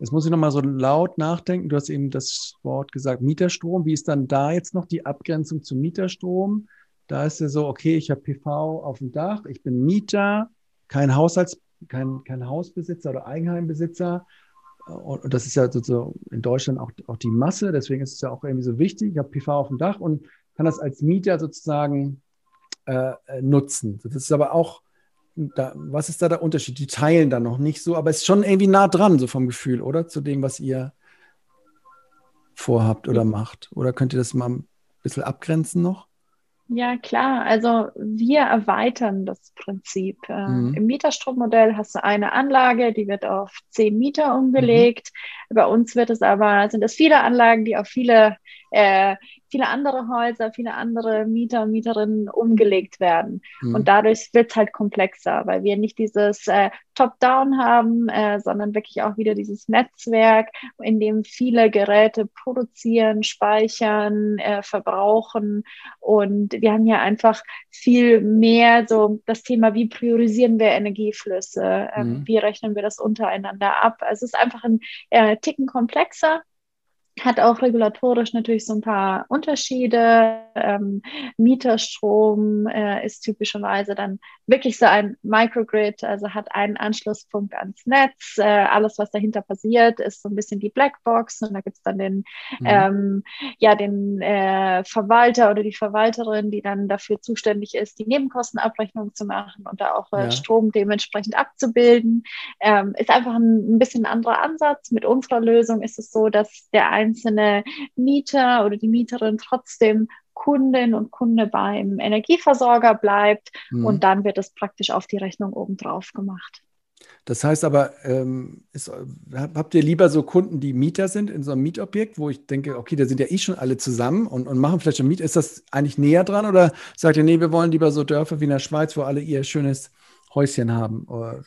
Jetzt muss ich nochmal so laut nachdenken. Du hast eben das Wort gesagt, Mieterstrom. Wie ist dann da jetzt noch die Abgrenzung zum Mieterstrom? Da ist ja so, okay, ich habe PV auf dem Dach, ich bin Mieter, kein Haushalts, kein, kein Hausbesitzer oder Eigenheimbesitzer. Und das ist ja so in Deutschland auch, auch die Masse, deswegen ist es ja auch irgendwie so wichtig. Ich habe PV auf dem Dach und kann das als Mieter sozusagen äh, nutzen. Das ist aber auch da, was ist da der Unterschied? Die teilen da noch nicht so, aber es ist schon irgendwie nah dran, so vom Gefühl, oder? Zu dem, was ihr vorhabt oder macht. Oder könnt ihr das mal ein bisschen abgrenzen noch? Ja, klar. Also wir erweitern das Prinzip. Ähm, mhm. Im Mieterstrommodell hast du eine Anlage, die wird auf zehn Mieter umgelegt. Mhm. Bei uns wird es aber, sind es viele Anlagen, die auf viele äh, viele andere Häuser, viele andere Mieter und Mieterinnen umgelegt werden. Mhm. Und dadurch wird es halt komplexer, weil wir nicht dieses äh, Top-Down haben, äh, sondern wirklich auch wieder dieses Netzwerk, in dem viele Geräte produzieren, speichern, äh, verbrauchen. Und wir haben hier einfach viel mehr so das Thema, wie priorisieren wir Energieflüsse, ähm, mhm. wie rechnen wir das untereinander ab. Also es ist einfach ein äh, Ticken komplexer hat auch regulatorisch natürlich so ein paar Unterschiede. Ähm, Mieterstrom äh, ist typischerweise dann wirklich so ein Microgrid, also hat einen Anschlusspunkt ans Netz. Äh, alles, was dahinter passiert, ist so ein bisschen die Blackbox und da gibt's dann den, mhm. ähm, ja, den äh, Verwalter oder die Verwalterin, die dann dafür zuständig ist, die Nebenkostenabrechnung zu machen und da auch äh, ja. Strom dementsprechend abzubilden. Ähm, ist einfach ein, ein bisschen anderer Ansatz. Mit unserer Lösung ist es so, dass der ein einzelne Mieter oder die Mieterin trotzdem Kundin und Kunde beim Energieversorger bleibt mhm. und dann wird es praktisch auf die Rechnung obendrauf gemacht. Das heißt aber, ähm, ist, habt ihr lieber so Kunden, die Mieter sind in so einem Mietobjekt, wo ich denke, okay, da sind ja eh schon alle zusammen und, und machen vielleicht schon Miet. Ist das eigentlich näher dran oder sagt ihr, nee, wir wollen lieber so Dörfer wie in der Schweiz, wo alle ihr schönes Häuschen haben? Oder,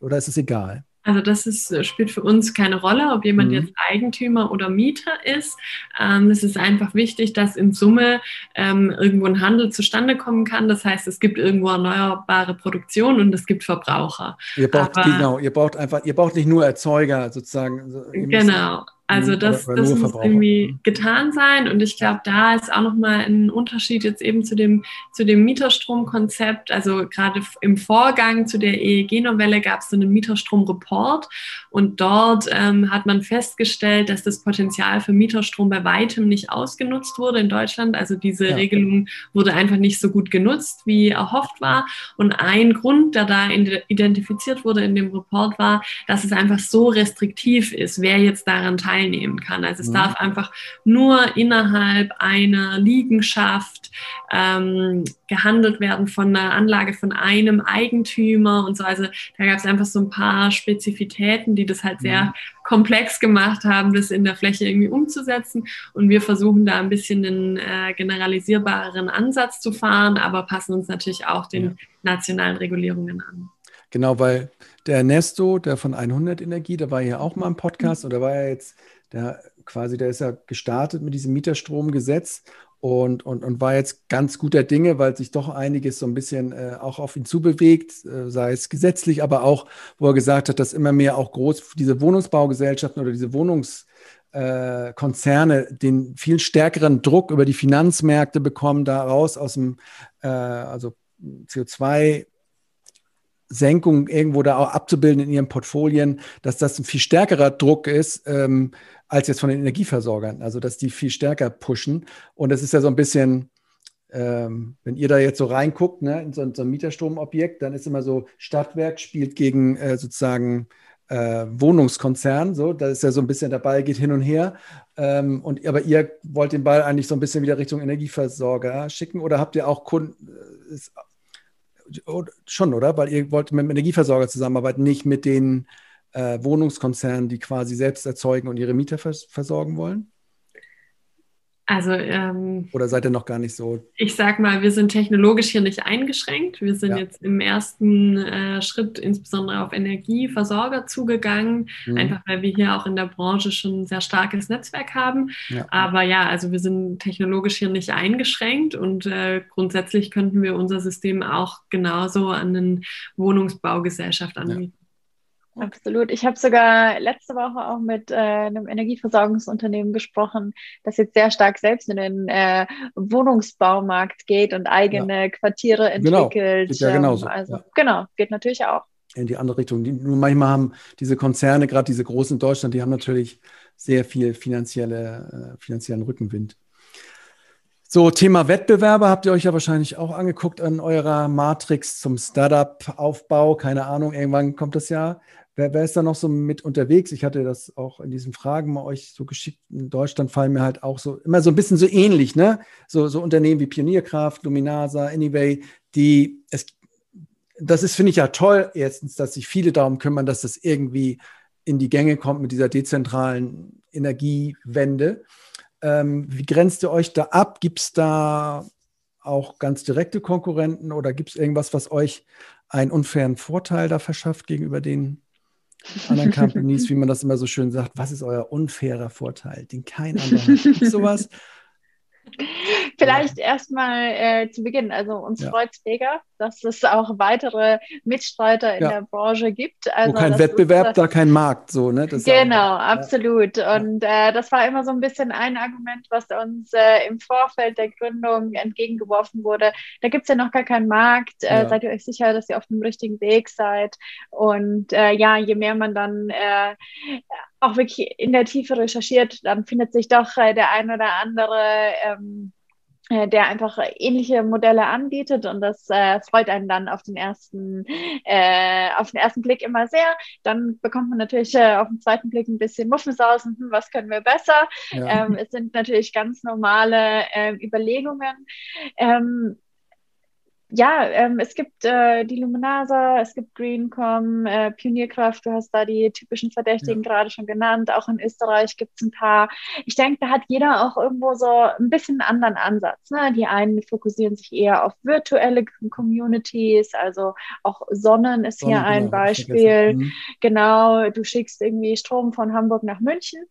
oder ist es egal? Also das ist, äh, spielt für uns keine Rolle, ob jemand mhm. jetzt Eigentümer oder Mieter ist. Ähm, es ist einfach wichtig, dass in Summe ähm, irgendwo ein Handel zustande kommen kann. Das heißt, es gibt irgendwo erneuerbare Produktion und es gibt Verbraucher. Ihr braucht Aber, genau, ihr braucht einfach, ihr braucht nicht nur Erzeuger sozusagen. Genau. Also mhm, das, das muss irgendwie mhm. getan sein und ich glaube, da ist auch nochmal ein Unterschied jetzt eben zu dem, zu dem Mieterstromkonzept. Also gerade im Vorgang zu der EEG-Novelle gab es so einen Mieterstrom-Report und dort ähm, hat man festgestellt, dass das Potenzial für Mieterstrom bei weitem nicht ausgenutzt wurde in Deutschland. Also diese ja. Regelung wurde einfach nicht so gut genutzt, wie erhofft war. Und ein Grund, der da identifiziert wurde in dem Report, war, dass es einfach so restriktiv ist, wer jetzt daran teilnehmen kann. Also es mhm. darf einfach nur innerhalb einer Liegenschaft ähm, gehandelt werden von einer Anlage von einem Eigentümer und so. Also da gab es einfach so ein paar Spezifitäten, die das halt sehr mhm. komplex gemacht haben, das in der Fläche irgendwie umzusetzen. Und wir versuchen da ein bisschen einen äh, generalisierbareren Ansatz zu fahren, aber passen uns natürlich auch den ja. nationalen Regulierungen an. Genau, weil der Ernesto, der von 100 Energie, der war ja auch mal im Podcast mhm. und der war ja jetzt, der quasi, der ist ja gestartet mit diesem Mieterstromgesetz und, und, und war jetzt ganz guter Dinge, weil sich doch einiges so ein bisschen äh, auch auf ihn zubewegt, äh, sei es gesetzlich, aber auch, wo er gesagt hat, dass immer mehr auch groß diese Wohnungsbaugesellschaften oder diese Wohnungskonzerne äh, den viel stärkeren Druck über die Finanzmärkte bekommen, da raus aus dem äh, also CO2 Senkung irgendwo da auch abzubilden in ihren Portfolien, dass das ein viel stärkerer Druck ist ähm, als jetzt von den Energieversorgern. Also dass die viel stärker pushen. Und das ist ja so ein bisschen, ähm, wenn ihr da jetzt so reinguckt, ne, in so, so ein Mieterstromobjekt, dann ist immer so, Stadtwerk spielt gegen äh, sozusagen äh, Wohnungskonzern, so, da ist ja so ein bisschen der Ball geht hin und her. Ähm, und aber ihr wollt den Ball eigentlich so ein bisschen wieder Richtung Energieversorger schicken oder habt ihr auch Kunden? Äh, ist, schon, oder? Weil ihr wollt mit dem Energieversorger zusammenarbeiten, nicht mit den äh, Wohnungskonzernen, die quasi selbst erzeugen und ihre Mieter vers versorgen wollen? Also ähm, oder seid ihr noch gar nicht so? Ich sag mal, wir sind technologisch hier nicht eingeschränkt. Wir sind ja. jetzt im ersten äh, Schritt insbesondere auf Energieversorger zugegangen, mhm. einfach weil wir hier auch in der Branche schon ein sehr starkes Netzwerk haben. Ja. Aber ja, also wir sind technologisch hier nicht eingeschränkt und äh, grundsätzlich könnten wir unser System auch genauso an eine Wohnungsbaugesellschaft anbieten. Ja. Absolut. Ich habe sogar letzte Woche auch mit äh, einem Energieversorgungsunternehmen gesprochen, das jetzt sehr stark selbst in den äh, Wohnungsbaumarkt geht und eigene ja. Quartiere genau. entwickelt. Genau, ja genauso. Also ja. genau, geht natürlich auch. In die andere Richtung. Die, nur manchmal haben diese Konzerne, gerade diese großen in Deutschland, die haben natürlich sehr viel finanzielle, äh, finanziellen Rückenwind. So, Thema Wettbewerber habt ihr euch ja wahrscheinlich auch angeguckt an eurer Matrix zum Startup-Aufbau. Keine Ahnung, irgendwann kommt das ja. Wer, wer, ist da noch so mit unterwegs? Ich hatte das auch in diesen Fragen mal euch so geschickt. In Deutschland fallen mir halt auch so immer so ein bisschen so ähnlich, ne? So, so Unternehmen wie Pionierkraft, Luminasa, Anyway, die es, das ist, finde ich ja toll, erstens, dass sich viele darum kümmern, dass das irgendwie in die Gänge kommt mit dieser dezentralen Energiewende. Ähm, wie grenzt ihr euch da ab? Gibt es da auch ganz direkte Konkurrenten oder gibt es irgendwas, was euch einen unfairen Vorteil da verschafft gegenüber den anderen Companies, wie man das immer so schön sagt, was ist euer unfairer Vorteil, den kein anderer hat? Sowas? Vielleicht ja. erstmal äh, zu Beginn. Also uns ja. freut es mega, dass es auch weitere Mitstreiter in ja. der Branche gibt. Also, Wo kein Wettbewerb, ist, da kein Markt, so, ne? Das genau, auch, absolut. Und äh, das war immer so ein bisschen ein Argument, was uns äh, im Vorfeld der Gründung entgegengeworfen wurde. Da gibt es ja noch gar keinen Markt. Äh, seid ihr euch sicher, dass ihr auf dem richtigen Weg seid? Und äh, ja, je mehr man dann äh, auch wirklich in der Tiefe recherchiert, dann findet sich doch äh, der ein oder andere, ähm, äh, der einfach ähnliche Modelle anbietet und das äh, freut einen dann auf den ersten, äh, auf den ersten Blick immer sehr. Dann bekommt man natürlich äh, auf den zweiten Blick ein bisschen Muffensausen, hm, was können wir besser? Ja. Ähm, es sind natürlich ganz normale äh, Überlegungen. Ähm, ja, ähm, es gibt äh, die Luminasa, es gibt Greencom, äh, Pionierkraft, du hast da die typischen Verdächtigen ja. gerade schon genannt. Auch in Österreich gibt es ein paar. Ich denke, da hat jeder auch irgendwo so ein bisschen einen anderen Ansatz. Ne? Die einen fokussieren sich eher auf virtuelle Communities, also auch Sonnen ist Sonnen, hier ein genau, Beispiel. Mhm. Genau, du schickst irgendwie Strom von Hamburg nach München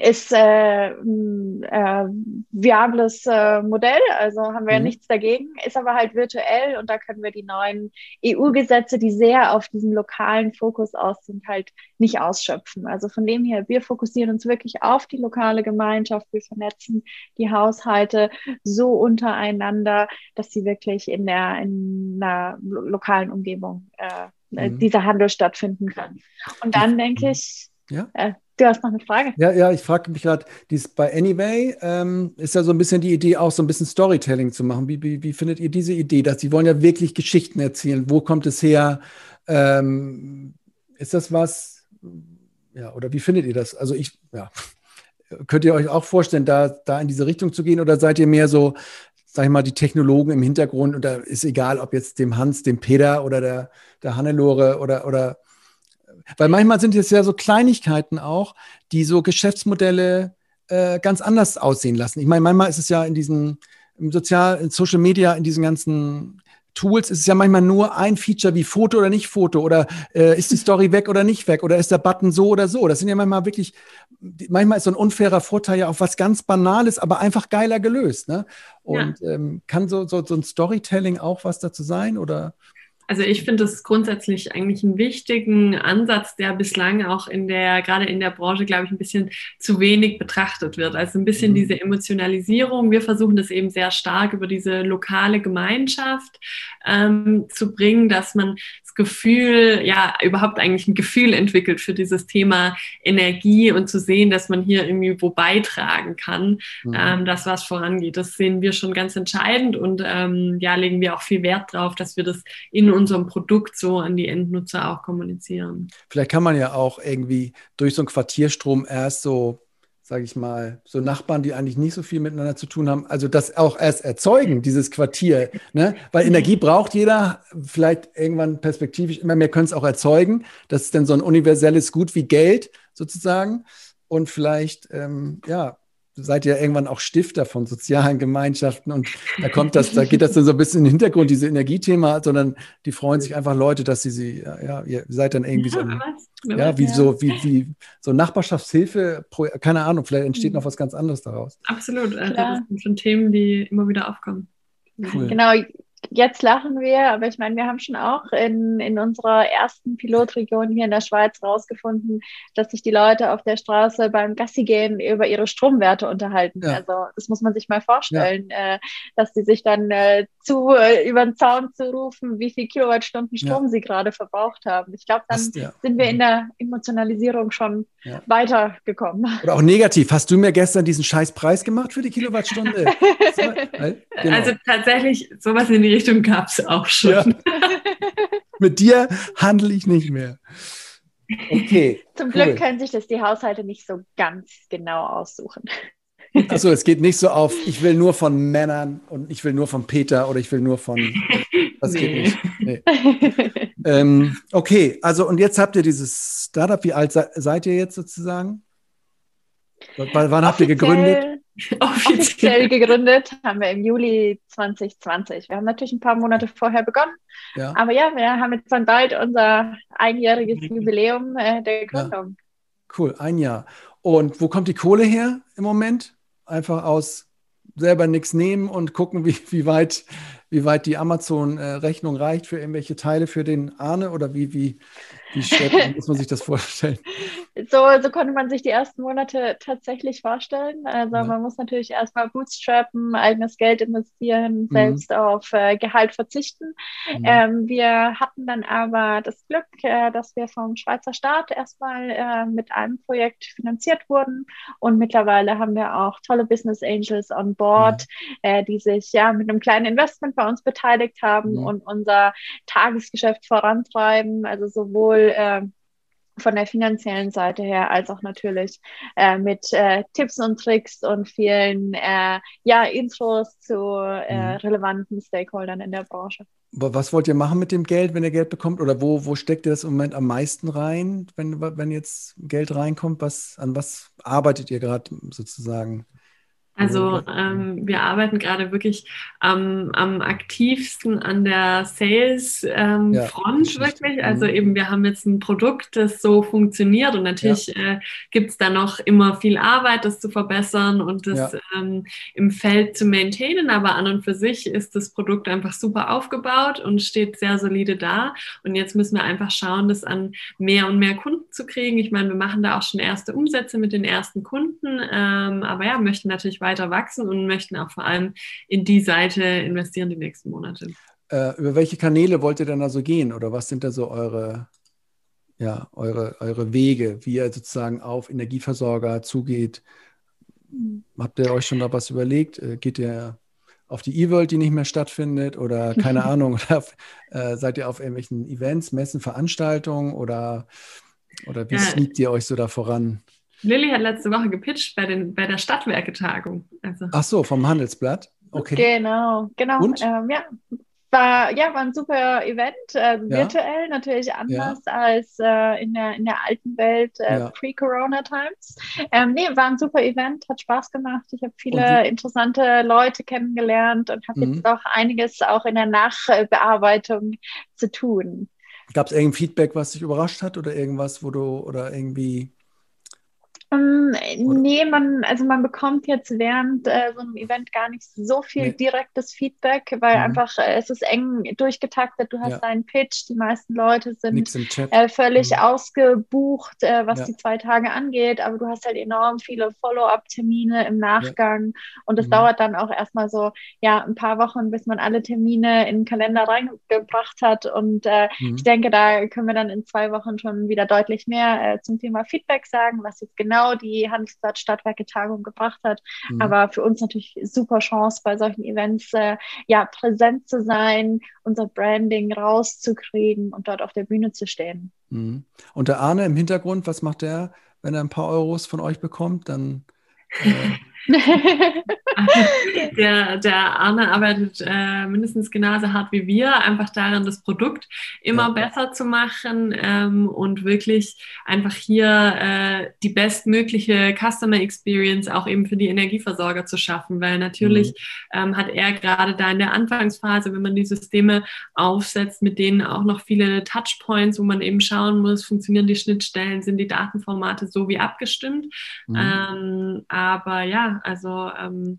ist äh, ein äh, viables äh, Modell, also haben wir mhm. ja nichts dagegen, ist aber halt virtuell und da können wir die neuen EU-Gesetze, die sehr auf diesen lokalen Fokus aus sind, halt nicht ausschöpfen. Also von dem her, wir fokussieren uns wirklich auf die lokale Gemeinschaft, wir vernetzen die Haushalte so untereinander, dass sie wirklich in der in einer lokalen Umgebung äh, mhm. dieser Handel stattfinden kann. Und dann denke ich, ja? Äh, Du hast noch eine Frage. Ja, ja, ich frage mich gerade, dies bei Anyway ähm, ist ja so ein bisschen die Idee, auch so ein bisschen Storytelling zu machen. Wie, wie, wie findet ihr diese Idee, dass sie wollen ja wirklich Geschichten erzählen? Wo kommt es her? Ähm, ist das was? Ja, oder wie findet ihr das? Also ich, ja, könnt ihr euch auch vorstellen, da, da in diese Richtung zu gehen oder seid ihr mehr so, sag ich mal, die Technologen im Hintergrund und da ist egal, ob jetzt dem Hans, dem Peter oder der, der Hannelore oder, oder weil manchmal sind es ja so Kleinigkeiten auch, die so Geschäftsmodelle äh, ganz anders aussehen lassen. Ich meine, manchmal ist es ja in diesen im Sozial, in Social Media, in diesen ganzen Tools ist es ja manchmal nur ein Feature wie Foto oder nicht Foto oder äh, ist die Story weg oder nicht weg oder ist der Button so oder so. Das sind ja manchmal wirklich, manchmal ist so ein unfairer Vorteil ja auch was ganz Banales, aber einfach geiler gelöst. Ne? Und ja. ähm, kann so, so, so ein Storytelling auch was dazu sein oder? Also ich finde es grundsätzlich eigentlich einen wichtigen Ansatz, der bislang auch in der, gerade in der Branche, glaube ich, ein bisschen zu wenig betrachtet wird. Also ein bisschen mhm. diese Emotionalisierung. Wir versuchen das eben sehr stark über diese lokale Gemeinschaft ähm, zu bringen, dass man Gefühl, ja, überhaupt eigentlich ein Gefühl entwickelt für dieses Thema Energie und zu sehen, dass man hier irgendwie wo beitragen kann, mhm. ähm, dass was vorangeht. Das sehen wir schon ganz entscheidend und ähm, ja, legen wir auch viel Wert drauf, dass wir das in unserem Produkt so an die Endnutzer auch kommunizieren. Vielleicht kann man ja auch irgendwie durch so einen Quartierstrom erst so sage ich mal, so Nachbarn, die eigentlich nicht so viel miteinander zu tun haben, also das auch erst erzeugen, dieses Quartier, ne? Weil Energie braucht jeder, vielleicht irgendwann perspektivisch immer mehr können es auch erzeugen. Das ist dann so ein universelles Gut wie Geld sozusagen. Und vielleicht, ähm, ja, seid ihr irgendwann auch Stifter von sozialen Gemeinschaften und da kommt das, da geht das dann so ein bisschen in den Hintergrund, diese Energiethema, sondern die freuen sich einfach Leute, dass sie sie, ja, ihr seid dann irgendwie so, ein, ja, wie so, wie, wie so Nachbarschaftshilfe, keine Ahnung, vielleicht entsteht noch was ganz anderes daraus. Absolut, also das sind schon Themen, die immer wieder aufkommen. Cool. Genau, jetzt lachen wir, aber ich meine, wir haben schon auch in, in unserer ersten Pilotregion hier in der Schweiz herausgefunden, dass sich die Leute auf der Straße beim Gassi gehen über ihre Stromwerte unterhalten. Ja. Also das muss man sich mal vorstellen, ja. äh, dass sie sich dann äh, zu äh, über den Zaun zu rufen, wie viel Kilowattstunden Strom ja. sie gerade verbraucht haben. Ich glaube, dann Hast, sind wir in mhm. der Emotionalisierung schon weitergekommen. Oder auch negativ. Hast du mir gestern diesen scheiß Preis gemacht für die Kilowattstunde? genau. Also tatsächlich, sowas in die Richtung gab es auch schon. Ja. Mit dir handle ich nicht mehr. Okay. Zum cool. Glück können sich das die Haushalte nicht so ganz genau aussuchen. Achso, es geht nicht so auf, ich will nur von Männern und ich will nur von Peter oder ich will nur von. Das nee. geht nicht. Nee. ähm, okay, also und jetzt habt ihr dieses Startup. Wie alt seid ihr jetzt sozusagen? W wann habt ihr gegründet? Offiziell gegründet haben wir im Juli 2020. Wir haben natürlich ein paar Monate vorher begonnen. Ja. Aber ja, wir haben jetzt dann bald unser einjähriges Jubiläum äh, der Gründung. Ja. Cool, ein Jahr. Und wo kommt die Kohle her im Moment? Einfach aus selber nichts nehmen und gucken, wie, wie, weit, wie weit die Amazon-Rechnung äh, reicht für irgendwelche Teile für den Arne oder wie, wie, wie schwer muss man sich das vorstellen? So, so konnte man sich die ersten Monate tatsächlich vorstellen. Also ja. man muss natürlich erstmal bootstrappen, eigenes Geld investieren, mhm. selbst auf äh, Gehalt verzichten. Mhm. Ähm, wir hatten dann aber das Glück, äh, dass wir vom Schweizer Staat erstmal äh, mit einem Projekt finanziert wurden und mittlerweile haben wir auch tolle Business Angels on board, mhm. die sich ja mit einem kleinen Investment bei uns beteiligt haben mhm. und unser Tagesgeschäft vorantreiben. Also sowohl äh, von der finanziellen Seite her, als auch natürlich äh, mit äh, Tipps und Tricks und vielen äh, ja, Intros zu äh, mhm. relevanten Stakeholdern in der Branche. Was wollt ihr machen mit dem Geld, wenn ihr Geld bekommt? Oder wo, wo steckt ihr das im Moment am meisten rein, wenn, wenn jetzt Geld reinkommt? Was, an was arbeitet ihr gerade sozusagen? Also ähm, wir arbeiten gerade wirklich ähm, am aktivsten an der Sales-Front ähm, ja, wirklich. Also mhm. eben, wir haben jetzt ein Produkt, das so funktioniert und natürlich ja. äh, gibt es da noch immer viel Arbeit, das zu verbessern und das ja. ähm, im Feld zu maintainen. Aber an und für sich ist das Produkt einfach super aufgebaut und steht sehr solide da. Und jetzt müssen wir einfach schauen, das an mehr und mehr Kunden zu kriegen. Ich meine, wir machen da auch schon erste Umsätze mit den ersten Kunden, ähm, aber ja, möchten natürlich weiter wachsen und möchten auch vor allem in die Seite investieren die nächsten Monate. Äh, über welche Kanäle wollt ihr denn da so gehen oder was sind da so eure, ja, eure, eure Wege, wie ihr sozusagen auf Energieversorger zugeht? Habt ihr euch schon da was überlegt? Äh, geht ihr auf die E-World, die nicht mehr stattfindet oder keine Ahnung, oder äh, seid ihr auf irgendwelchen Events, Messen, Veranstaltungen oder, oder wie ja. sneakt ihr euch so da voran? Lilly hat letzte Woche gepitcht bei, den, bei der Stadtwerketagung. Also. Ach so, vom Handelsblatt. Okay. Genau, genau. Und? Ähm, ja. War, ja, war ein super Event, äh, virtuell natürlich anders ja. als äh, in, der, in der alten Welt äh, ja. pre-Corona-Times. Ähm, nee, war ein super Event, hat Spaß gemacht. Ich habe viele interessante Leute kennengelernt und habe mhm. jetzt auch einiges auch in der Nachbearbeitung zu tun. Gab es irgendein Feedback, was dich überrascht hat oder irgendwas, wo du oder irgendwie ähm, nee, man, also man bekommt jetzt während äh, so einem Event gar nicht so viel nee. direktes Feedback, weil mhm. einfach äh, es ist eng durchgetaktet. Du hast ja. deinen Pitch, die meisten Leute sind äh, völlig mhm. ausgebucht, äh, was ja. die zwei Tage angeht, aber du hast halt enorm viele Follow-up-Termine im Nachgang ja. und es mhm. dauert dann auch erstmal so ja ein paar Wochen, bis man alle Termine in den Kalender reingebracht hat und äh, mhm. ich denke, da können wir dann in zwei Wochen schon wieder deutlich mehr äh, zum Thema Feedback sagen, was jetzt genau genau die Handelsblatt Stadtwerke Tagung gebracht hat. Mhm. Aber für uns natürlich super Chance, bei solchen Events äh, ja präsent zu sein, unser Branding rauszukriegen und dort auf der Bühne zu stehen. Mhm. Und der Arne im Hintergrund, was macht der, wenn er ein paar Euros von euch bekommt? Dann der, der Arne arbeitet äh, mindestens genauso hart wie wir, einfach daran, das Produkt immer ja. besser zu machen ähm, und wirklich einfach hier äh, die bestmögliche Customer Experience auch eben für die Energieversorger zu schaffen, weil natürlich mhm. ähm, hat er gerade da in der Anfangsphase, wenn man die Systeme aufsetzt, mit denen auch noch viele Touchpoints, wo man eben schauen muss, funktionieren die Schnittstellen, sind die Datenformate so wie abgestimmt. Mhm. Ähm, aber ja, also ähm,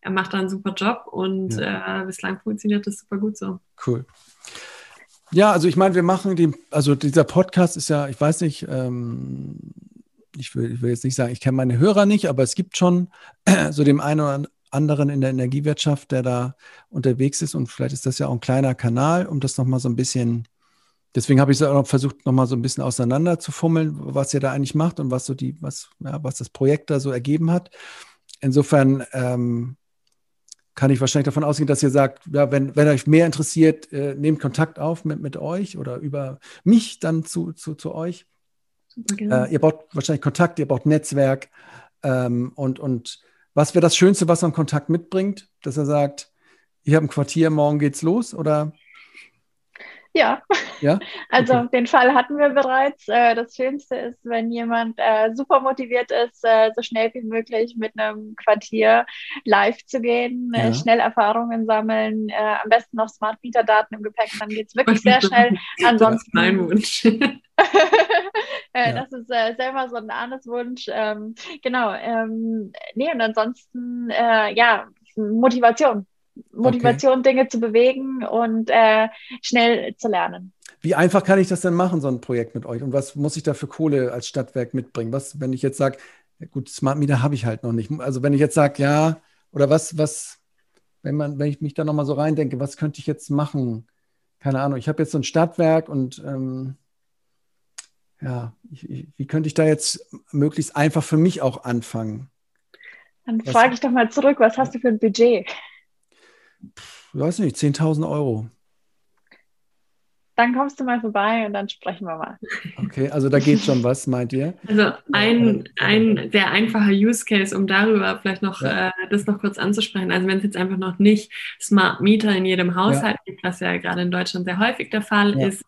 er macht da einen super Job und ja. äh, bislang funktioniert das super gut so. Cool. Ja, also ich meine, wir machen den, also dieser Podcast ist ja, ich weiß nicht, ähm, ich, will, ich will jetzt nicht sagen, ich kenne meine Hörer nicht, aber es gibt schon so dem einen oder anderen in der Energiewirtschaft, der da unterwegs ist und vielleicht ist das ja auch ein kleiner Kanal, um das nochmal so ein bisschen, deswegen habe ich es auch versucht, nochmal so ein bisschen auseinander zu fummeln, was ihr da eigentlich macht und was so die, was, ja, was das Projekt da so ergeben hat. Insofern ähm, kann ich wahrscheinlich davon ausgehen, dass ihr sagt, ja, wenn, wenn euch mehr interessiert, äh, nehmt Kontakt auf mit, mit euch oder über mich dann zu, zu, zu euch. Äh, ihr braucht wahrscheinlich Kontakt, ihr braucht Netzwerk. Ähm, und, und was wäre das Schönste, was man Kontakt mitbringt? Dass er sagt, ich habe ein Quartier, morgen geht's los? Oder ja, ja? also okay. den Fall hatten wir bereits. Äh, das Schönste ist, wenn jemand äh, super motiviert ist, äh, so schnell wie möglich mit einem Quartier live zu gehen, ja. schnell Erfahrungen sammeln, am besten noch Smart Meter Daten im Gepäck, dann geht es wirklich sehr schnell. Ansonsten. mein Wunsch. ja. Das ist selber so ein Arnes Wunsch. Ähm, genau. Ähm, nee, und ansonsten, ja, Motivation. Motivation, okay. Dinge zu bewegen und äh, schnell zu lernen. Wie einfach kann ich das denn machen, so ein Projekt mit euch? Und was muss ich da für Kohle als Stadtwerk mitbringen? Was, wenn ich jetzt sage, gut, Smart Meter habe ich halt noch nicht. Also wenn ich jetzt sage, ja, oder was, was, wenn man, wenn ich mich da nochmal so reindenke, was könnte ich jetzt machen? Keine Ahnung, ich habe jetzt so ein Stadtwerk und ähm, ja, ich, ich, wie könnte ich da jetzt möglichst einfach für mich auch anfangen? Dann frage ich doch mal zurück, was hast du für ein Budget? Weiß nicht, 10.000 Euro. Dann kommst du mal vorbei und dann sprechen wir mal. Okay, also da geht schon was, meint ihr? Also ein, ein sehr einfacher Use Case, um darüber vielleicht noch ja. äh, das noch kurz anzusprechen. Also wenn es jetzt einfach noch nicht Smart Meter in jedem Haushalt ja. gibt, was ja gerade in Deutschland sehr häufig der Fall ja. ist,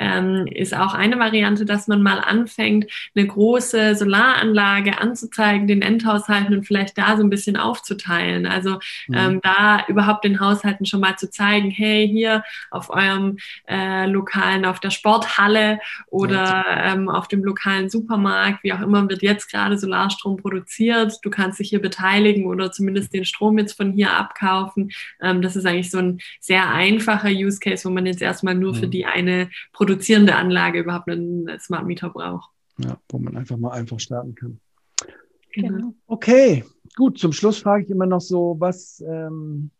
ähm, ist auch eine Variante, dass man mal anfängt, eine große Solaranlage anzuzeigen, den Endhaushalten und vielleicht da so ein bisschen aufzuteilen. Also mhm. ähm, da überhaupt den Haushalten schon mal zu zeigen, hey, hier auf eurem äh, lokalen, auf der Sporthalle oder ähm, auf dem lokalen Supermarkt, wie auch immer, wird jetzt gerade Solarstrom produziert. Du kannst dich hier beteiligen oder zumindest den Strom jetzt von hier abkaufen. Ähm, das ist eigentlich so ein sehr einfacher Use Case, wo man jetzt erstmal nur mhm. für die eine produzierende Anlage überhaupt einen Smart Meter braucht. Ja, wo man einfach mal einfach starten kann. Genau. Okay, gut. Zum Schluss frage ich immer noch so, was, ähm,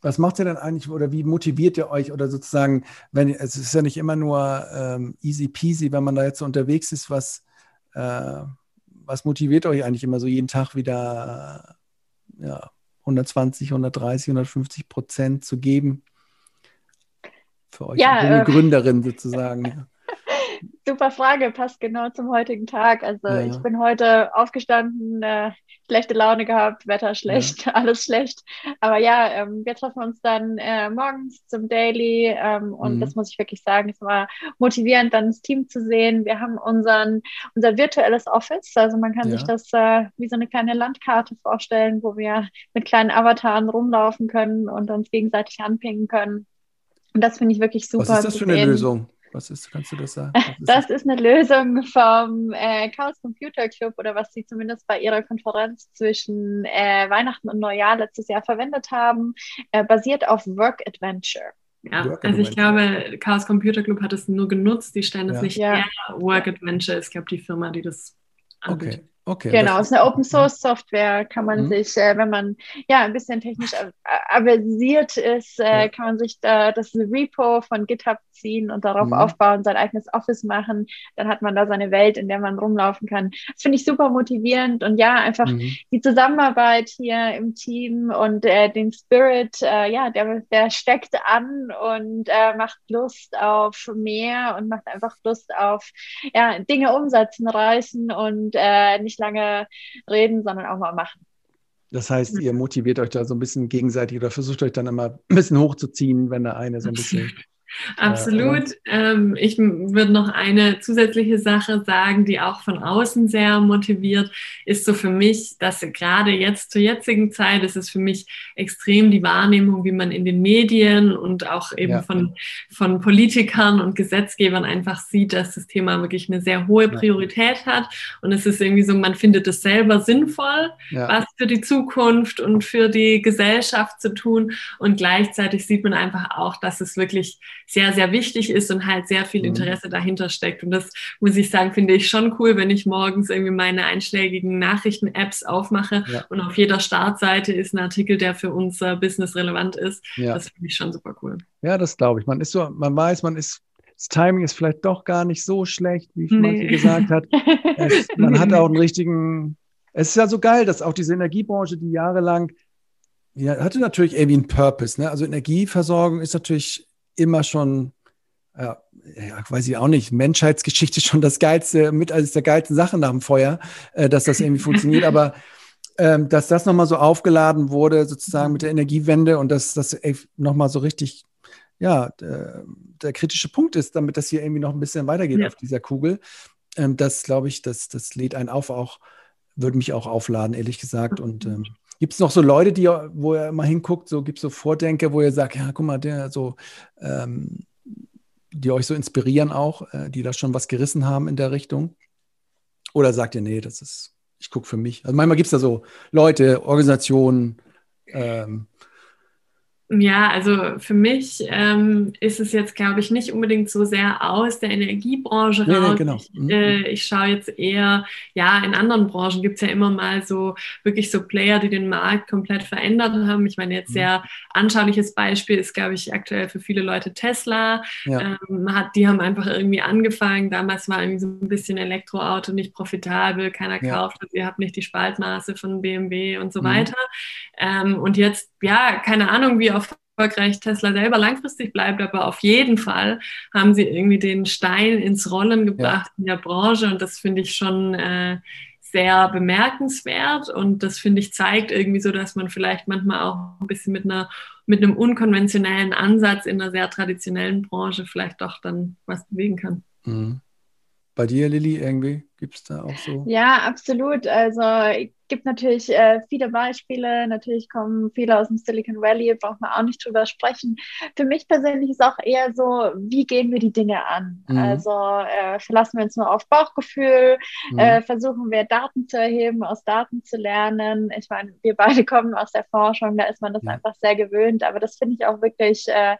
was macht ihr denn eigentlich oder wie motiviert ihr euch oder sozusagen, wenn es ist ja nicht immer nur ähm, easy peasy, wenn man da jetzt so unterwegs ist, was, äh, was motiviert euch eigentlich immer so jeden Tag wieder ja, 120, 130, 150 Prozent zu geben? Für euch, ja, äh, Gründerin sozusagen? Super Frage, passt genau zum heutigen Tag. Also ja. ich bin heute aufgestanden, äh, schlechte Laune gehabt, Wetter schlecht, ja. alles schlecht. Aber ja, ähm, wir treffen uns dann äh, morgens zum Daily ähm, und mhm. das muss ich wirklich sagen, es war motivierend, dann das Team zu sehen. Wir haben unseren, unser virtuelles Office, also man kann ja. sich das äh, wie so eine kleine Landkarte vorstellen, wo wir mit kleinen Avataren rumlaufen können und uns gegenseitig anpingen können. Und das finde ich wirklich super. Was ist das für eine Lösung? Was ist, kannst du das sagen? Ist das, das, ist eine Lösung vom äh, Chaos Computer Club oder was sie zumindest bei ihrer Konferenz zwischen äh, Weihnachten und Neujahr letztes Jahr verwendet haben, äh, basiert auf Work Adventure. Ja, Work also ich glaube, Chaos Computer Club hat es nur genutzt, die stellen es ja. nicht ja. Work Adventure ist, glaube ich, die Firma, die das anbietet. Okay. Okay. Genau, es ist eine Open Source Software, kann man mhm. sich, äh, wenn man ja ein bisschen technisch aversiert ist, äh, ja. kann man sich da das Repo von GitHub ziehen und darauf mhm. aufbauen, sein eigenes Office machen. Dann hat man da seine Welt, in der man rumlaufen kann. Das finde ich super motivierend und ja, einfach mhm. die Zusammenarbeit hier im Team und äh, den Spirit, äh, ja, der, der steckt an und äh, macht Lust auf mehr und macht einfach Lust auf ja, Dinge umsetzen, reißen und äh, nicht nicht lange reden, sondern auch mal machen. Das heißt, ihr motiviert euch da so ein bisschen gegenseitig oder versucht euch dann immer ein bisschen hochzuziehen, wenn der eine so ein bisschen Absolut. Ähm, ich würde noch eine zusätzliche Sache sagen, die auch von außen sehr motiviert, ist so für mich, dass gerade jetzt zur jetzigen Zeit ist es für mich extrem die Wahrnehmung, wie man in den Medien und auch eben ja. von, von Politikern und Gesetzgebern einfach sieht, dass das Thema wirklich eine sehr hohe Priorität hat. Und es ist irgendwie so, man findet es selber sinnvoll, ja. was für die Zukunft und für die Gesellschaft zu tun. Und gleichzeitig sieht man einfach auch, dass es wirklich sehr, sehr wichtig ist und halt sehr viel mhm. Interesse mhm. dahinter steckt. Und das muss ich sagen, finde ich schon cool, wenn ich morgens irgendwie meine einschlägigen Nachrichten-Apps aufmache ja. und auf jeder Startseite ist ein Artikel, der für unser Business relevant ist. Ja. Das finde ich schon super cool. Ja, das glaube ich. Man ist so, man weiß, man ist das Timing ist vielleicht doch gar nicht so schlecht, wie nee. manche gesagt hat. Es, man hat auch einen richtigen. Es ist ja so geil, dass auch diese Energiebranche, die jahrelang, ja, hatte natürlich irgendwie einen Purpose. Ne? Also Energieversorgung ist natürlich immer schon, ja, ja, weiß ich auch nicht, Menschheitsgeschichte schon das geilste, mit als der geilsten Sache nach dem Feuer, äh, dass das irgendwie funktioniert. Aber ähm, dass das nochmal so aufgeladen wurde, sozusagen mit der Energiewende und dass das nochmal so richtig, ja, der, der, kritische Punkt ist, damit das hier irgendwie noch ein bisschen weitergeht ja. auf dieser Kugel. Ähm, das glaube ich, das, das lädt einen auf, auch, würde mich auch aufladen, ehrlich gesagt. Und ähm, Gibt es noch so Leute, die, wo ihr immer hinguckt, so gibt es so Vordenker, wo ihr sagt, ja, guck mal, der so, ähm, die euch so inspirieren auch, äh, die da schon was gerissen haben in der Richtung? Oder sagt ihr, nee, das ist, ich gucke für mich. Also manchmal gibt es da so Leute, Organisationen, ähm, ja, also für mich ähm, ist es jetzt, glaube ich, nicht unbedingt so sehr aus der Energiebranche raus. Nee, nee, genau. Ich, mhm. äh, ich schaue jetzt eher, ja, in anderen Branchen gibt es ja immer mal so wirklich so Player, die den Markt komplett verändert haben. Ich meine, jetzt mhm. sehr anschauliches Beispiel ist, glaube ich, aktuell für viele Leute Tesla. Ja. Ähm, hat, die haben einfach irgendwie angefangen. Damals war irgendwie so ein bisschen Elektroauto nicht profitabel, keiner ja. kauft es, ihr habt nicht die Spaltmaße von BMW und so mhm. weiter. Ähm, und jetzt, ja, keine Ahnung, wie erfolgreich Tesla selber langfristig bleibt, aber auf jeden Fall haben sie irgendwie den Stein ins Rollen gebracht ja. in der Branche und das finde ich schon äh, sehr bemerkenswert und das finde ich zeigt irgendwie so, dass man vielleicht manchmal auch ein bisschen mit einer mit einem unkonventionellen Ansatz in einer sehr traditionellen Branche vielleicht doch dann was bewegen kann. Mhm. Bei dir, Lilly, irgendwie gibt es da auch so? Ja, absolut. Also gibt natürlich äh, viele Beispiele. Natürlich kommen viele aus dem Silicon Valley, braucht man auch nicht drüber sprechen. Für mich persönlich ist auch eher so, wie gehen wir die Dinge an? Mhm. Also äh, verlassen wir uns nur auf Bauchgefühl, mhm. äh, versuchen wir Daten zu erheben, aus Daten zu lernen. Ich meine, wir beide kommen aus der Forschung, da ist man das ja. einfach sehr gewöhnt. Aber das finde ich auch wirklich äh,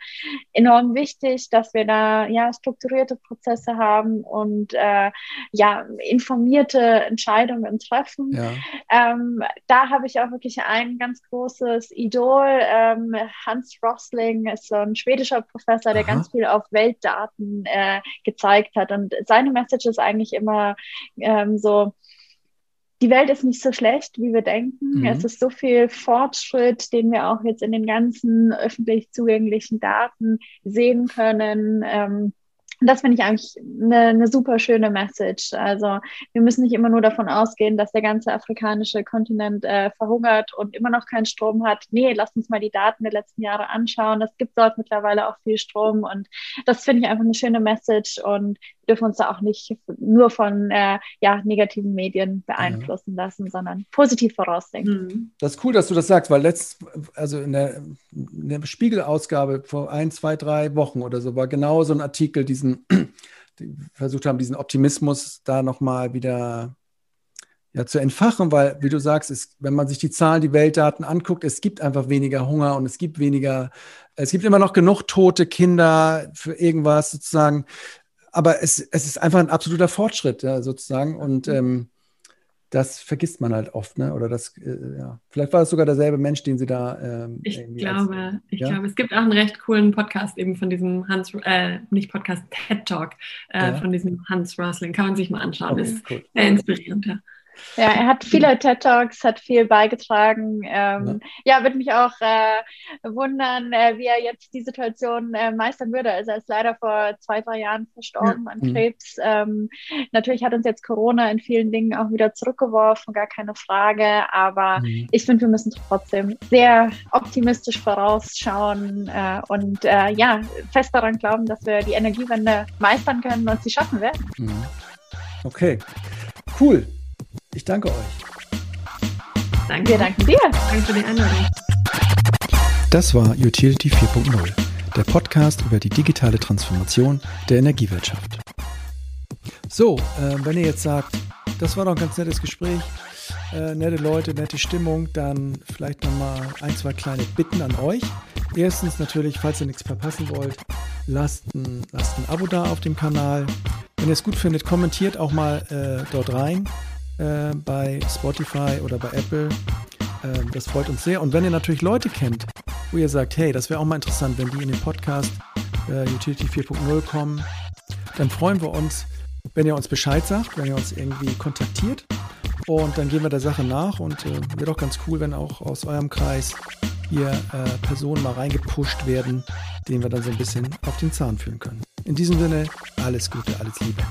enorm wichtig, dass wir da ja strukturierte Prozesse haben und äh, ja informierte Entscheidungen treffen. Ja. Ähm, da habe ich auch wirklich ein ganz großes Idol. Ähm, Hans Rosling ist so ein schwedischer Professor, der Aha. ganz viel auf Weltdaten äh, gezeigt hat. Und seine Message ist eigentlich immer ähm, so, die Welt ist nicht so schlecht, wie wir denken. Mhm. Es ist so viel Fortschritt, den wir auch jetzt in den ganzen öffentlich zugänglichen Daten sehen können. Ähm, das finde ich eigentlich eine, eine, super schöne Message. Also wir müssen nicht immer nur davon ausgehen, dass der ganze afrikanische Kontinent äh, verhungert und immer noch keinen Strom hat. Nee, lasst uns mal die Daten der letzten Jahre anschauen. Es gibt dort mittlerweile auch viel Strom und das finde ich einfach eine schöne Message und dürfen uns da auch nicht nur von äh, ja, negativen Medien beeinflussen ja. lassen, sondern positiv vorausdenken. Mhm. Das ist cool, dass du das sagst, weil letzt, also in der, in der Spiegelausgabe vor ein, zwei, drei Wochen oder so war genau so ein Artikel, diesen, die versucht haben, diesen Optimismus da nochmal wieder ja, zu entfachen, weil, wie du sagst, ist, wenn man sich die Zahlen, die Weltdaten anguckt, es gibt einfach weniger Hunger und es gibt weniger, es gibt immer noch genug tote Kinder für irgendwas sozusagen aber es, es ist einfach ein absoluter Fortschritt, ja, sozusagen. Und ähm, das vergisst man halt oft, ne? Oder das, äh, ja. Vielleicht war es sogar derselbe Mensch, den sie da. Ähm, ich glaube, als, ich ja? glaube, es gibt auch einen recht coolen Podcast eben von diesem Hans, äh, nicht Podcast, TED Talk, äh, ja. von diesem Hans Rosling. Kann man sich mal anschauen. Okay, ist cool. sehr inspirierend, ja. Ja, er hat viele TED Talks, hat viel beigetragen. Ähm, ja. ja, würde mich auch äh, wundern, äh, wie er jetzt die Situation äh, meistern würde. Also er ist leider vor zwei, drei Jahren verstorben ja. an mhm. Krebs. Ähm, natürlich hat uns jetzt Corona in vielen Dingen auch wieder zurückgeworfen, gar keine Frage. Aber mhm. ich finde, wir müssen trotzdem sehr optimistisch vorausschauen äh, und äh, ja, fest daran glauben, dass wir die Energiewende meistern können und sie schaffen werden. Mhm. Okay, cool. Ich danke euch. Danke. Wir danken dir. Danke für die Einladung. Das war Utility 4.0, der Podcast über die digitale Transformation der Energiewirtschaft. So, äh, wenn ihr jetzt sagt, das war doch ein ganz nettes Gespräch, äh, nette Leute, nette Stimmung, dann vielleicht nochmal ein, zwei kleine Bitten an euch. Erstens natürlich, falls ihr nichts verpassen wollt, lasst ein, lasst ein Abo da auf dem Kanal. Wenn ihr es gut findet, kommentiert auch mal äh, dort rein äh, bei Spotify oder bei Apple. Äh, das freut uns sehr. Und wenn ihr natürlich Leute kennt, wo ihr sagt, hey, das wäre auch mal interessant, wenn die in den Podcast äh, Utility 4.0 kommen, dann freuen wir uns, wenn ihr uns Bescheid sagt, wenn ihr uns irgendwie kontaktiert. Und dann gehen wir der Sache nach und äh, wäre doch ganz cool, wenn auch aus eurem Kreis hier äh, Personen mal reingepusht werden, denen wir dann so ein bisschen auf den Zahn führen können. In diesem Sinne, alles Gute, alles Liebe.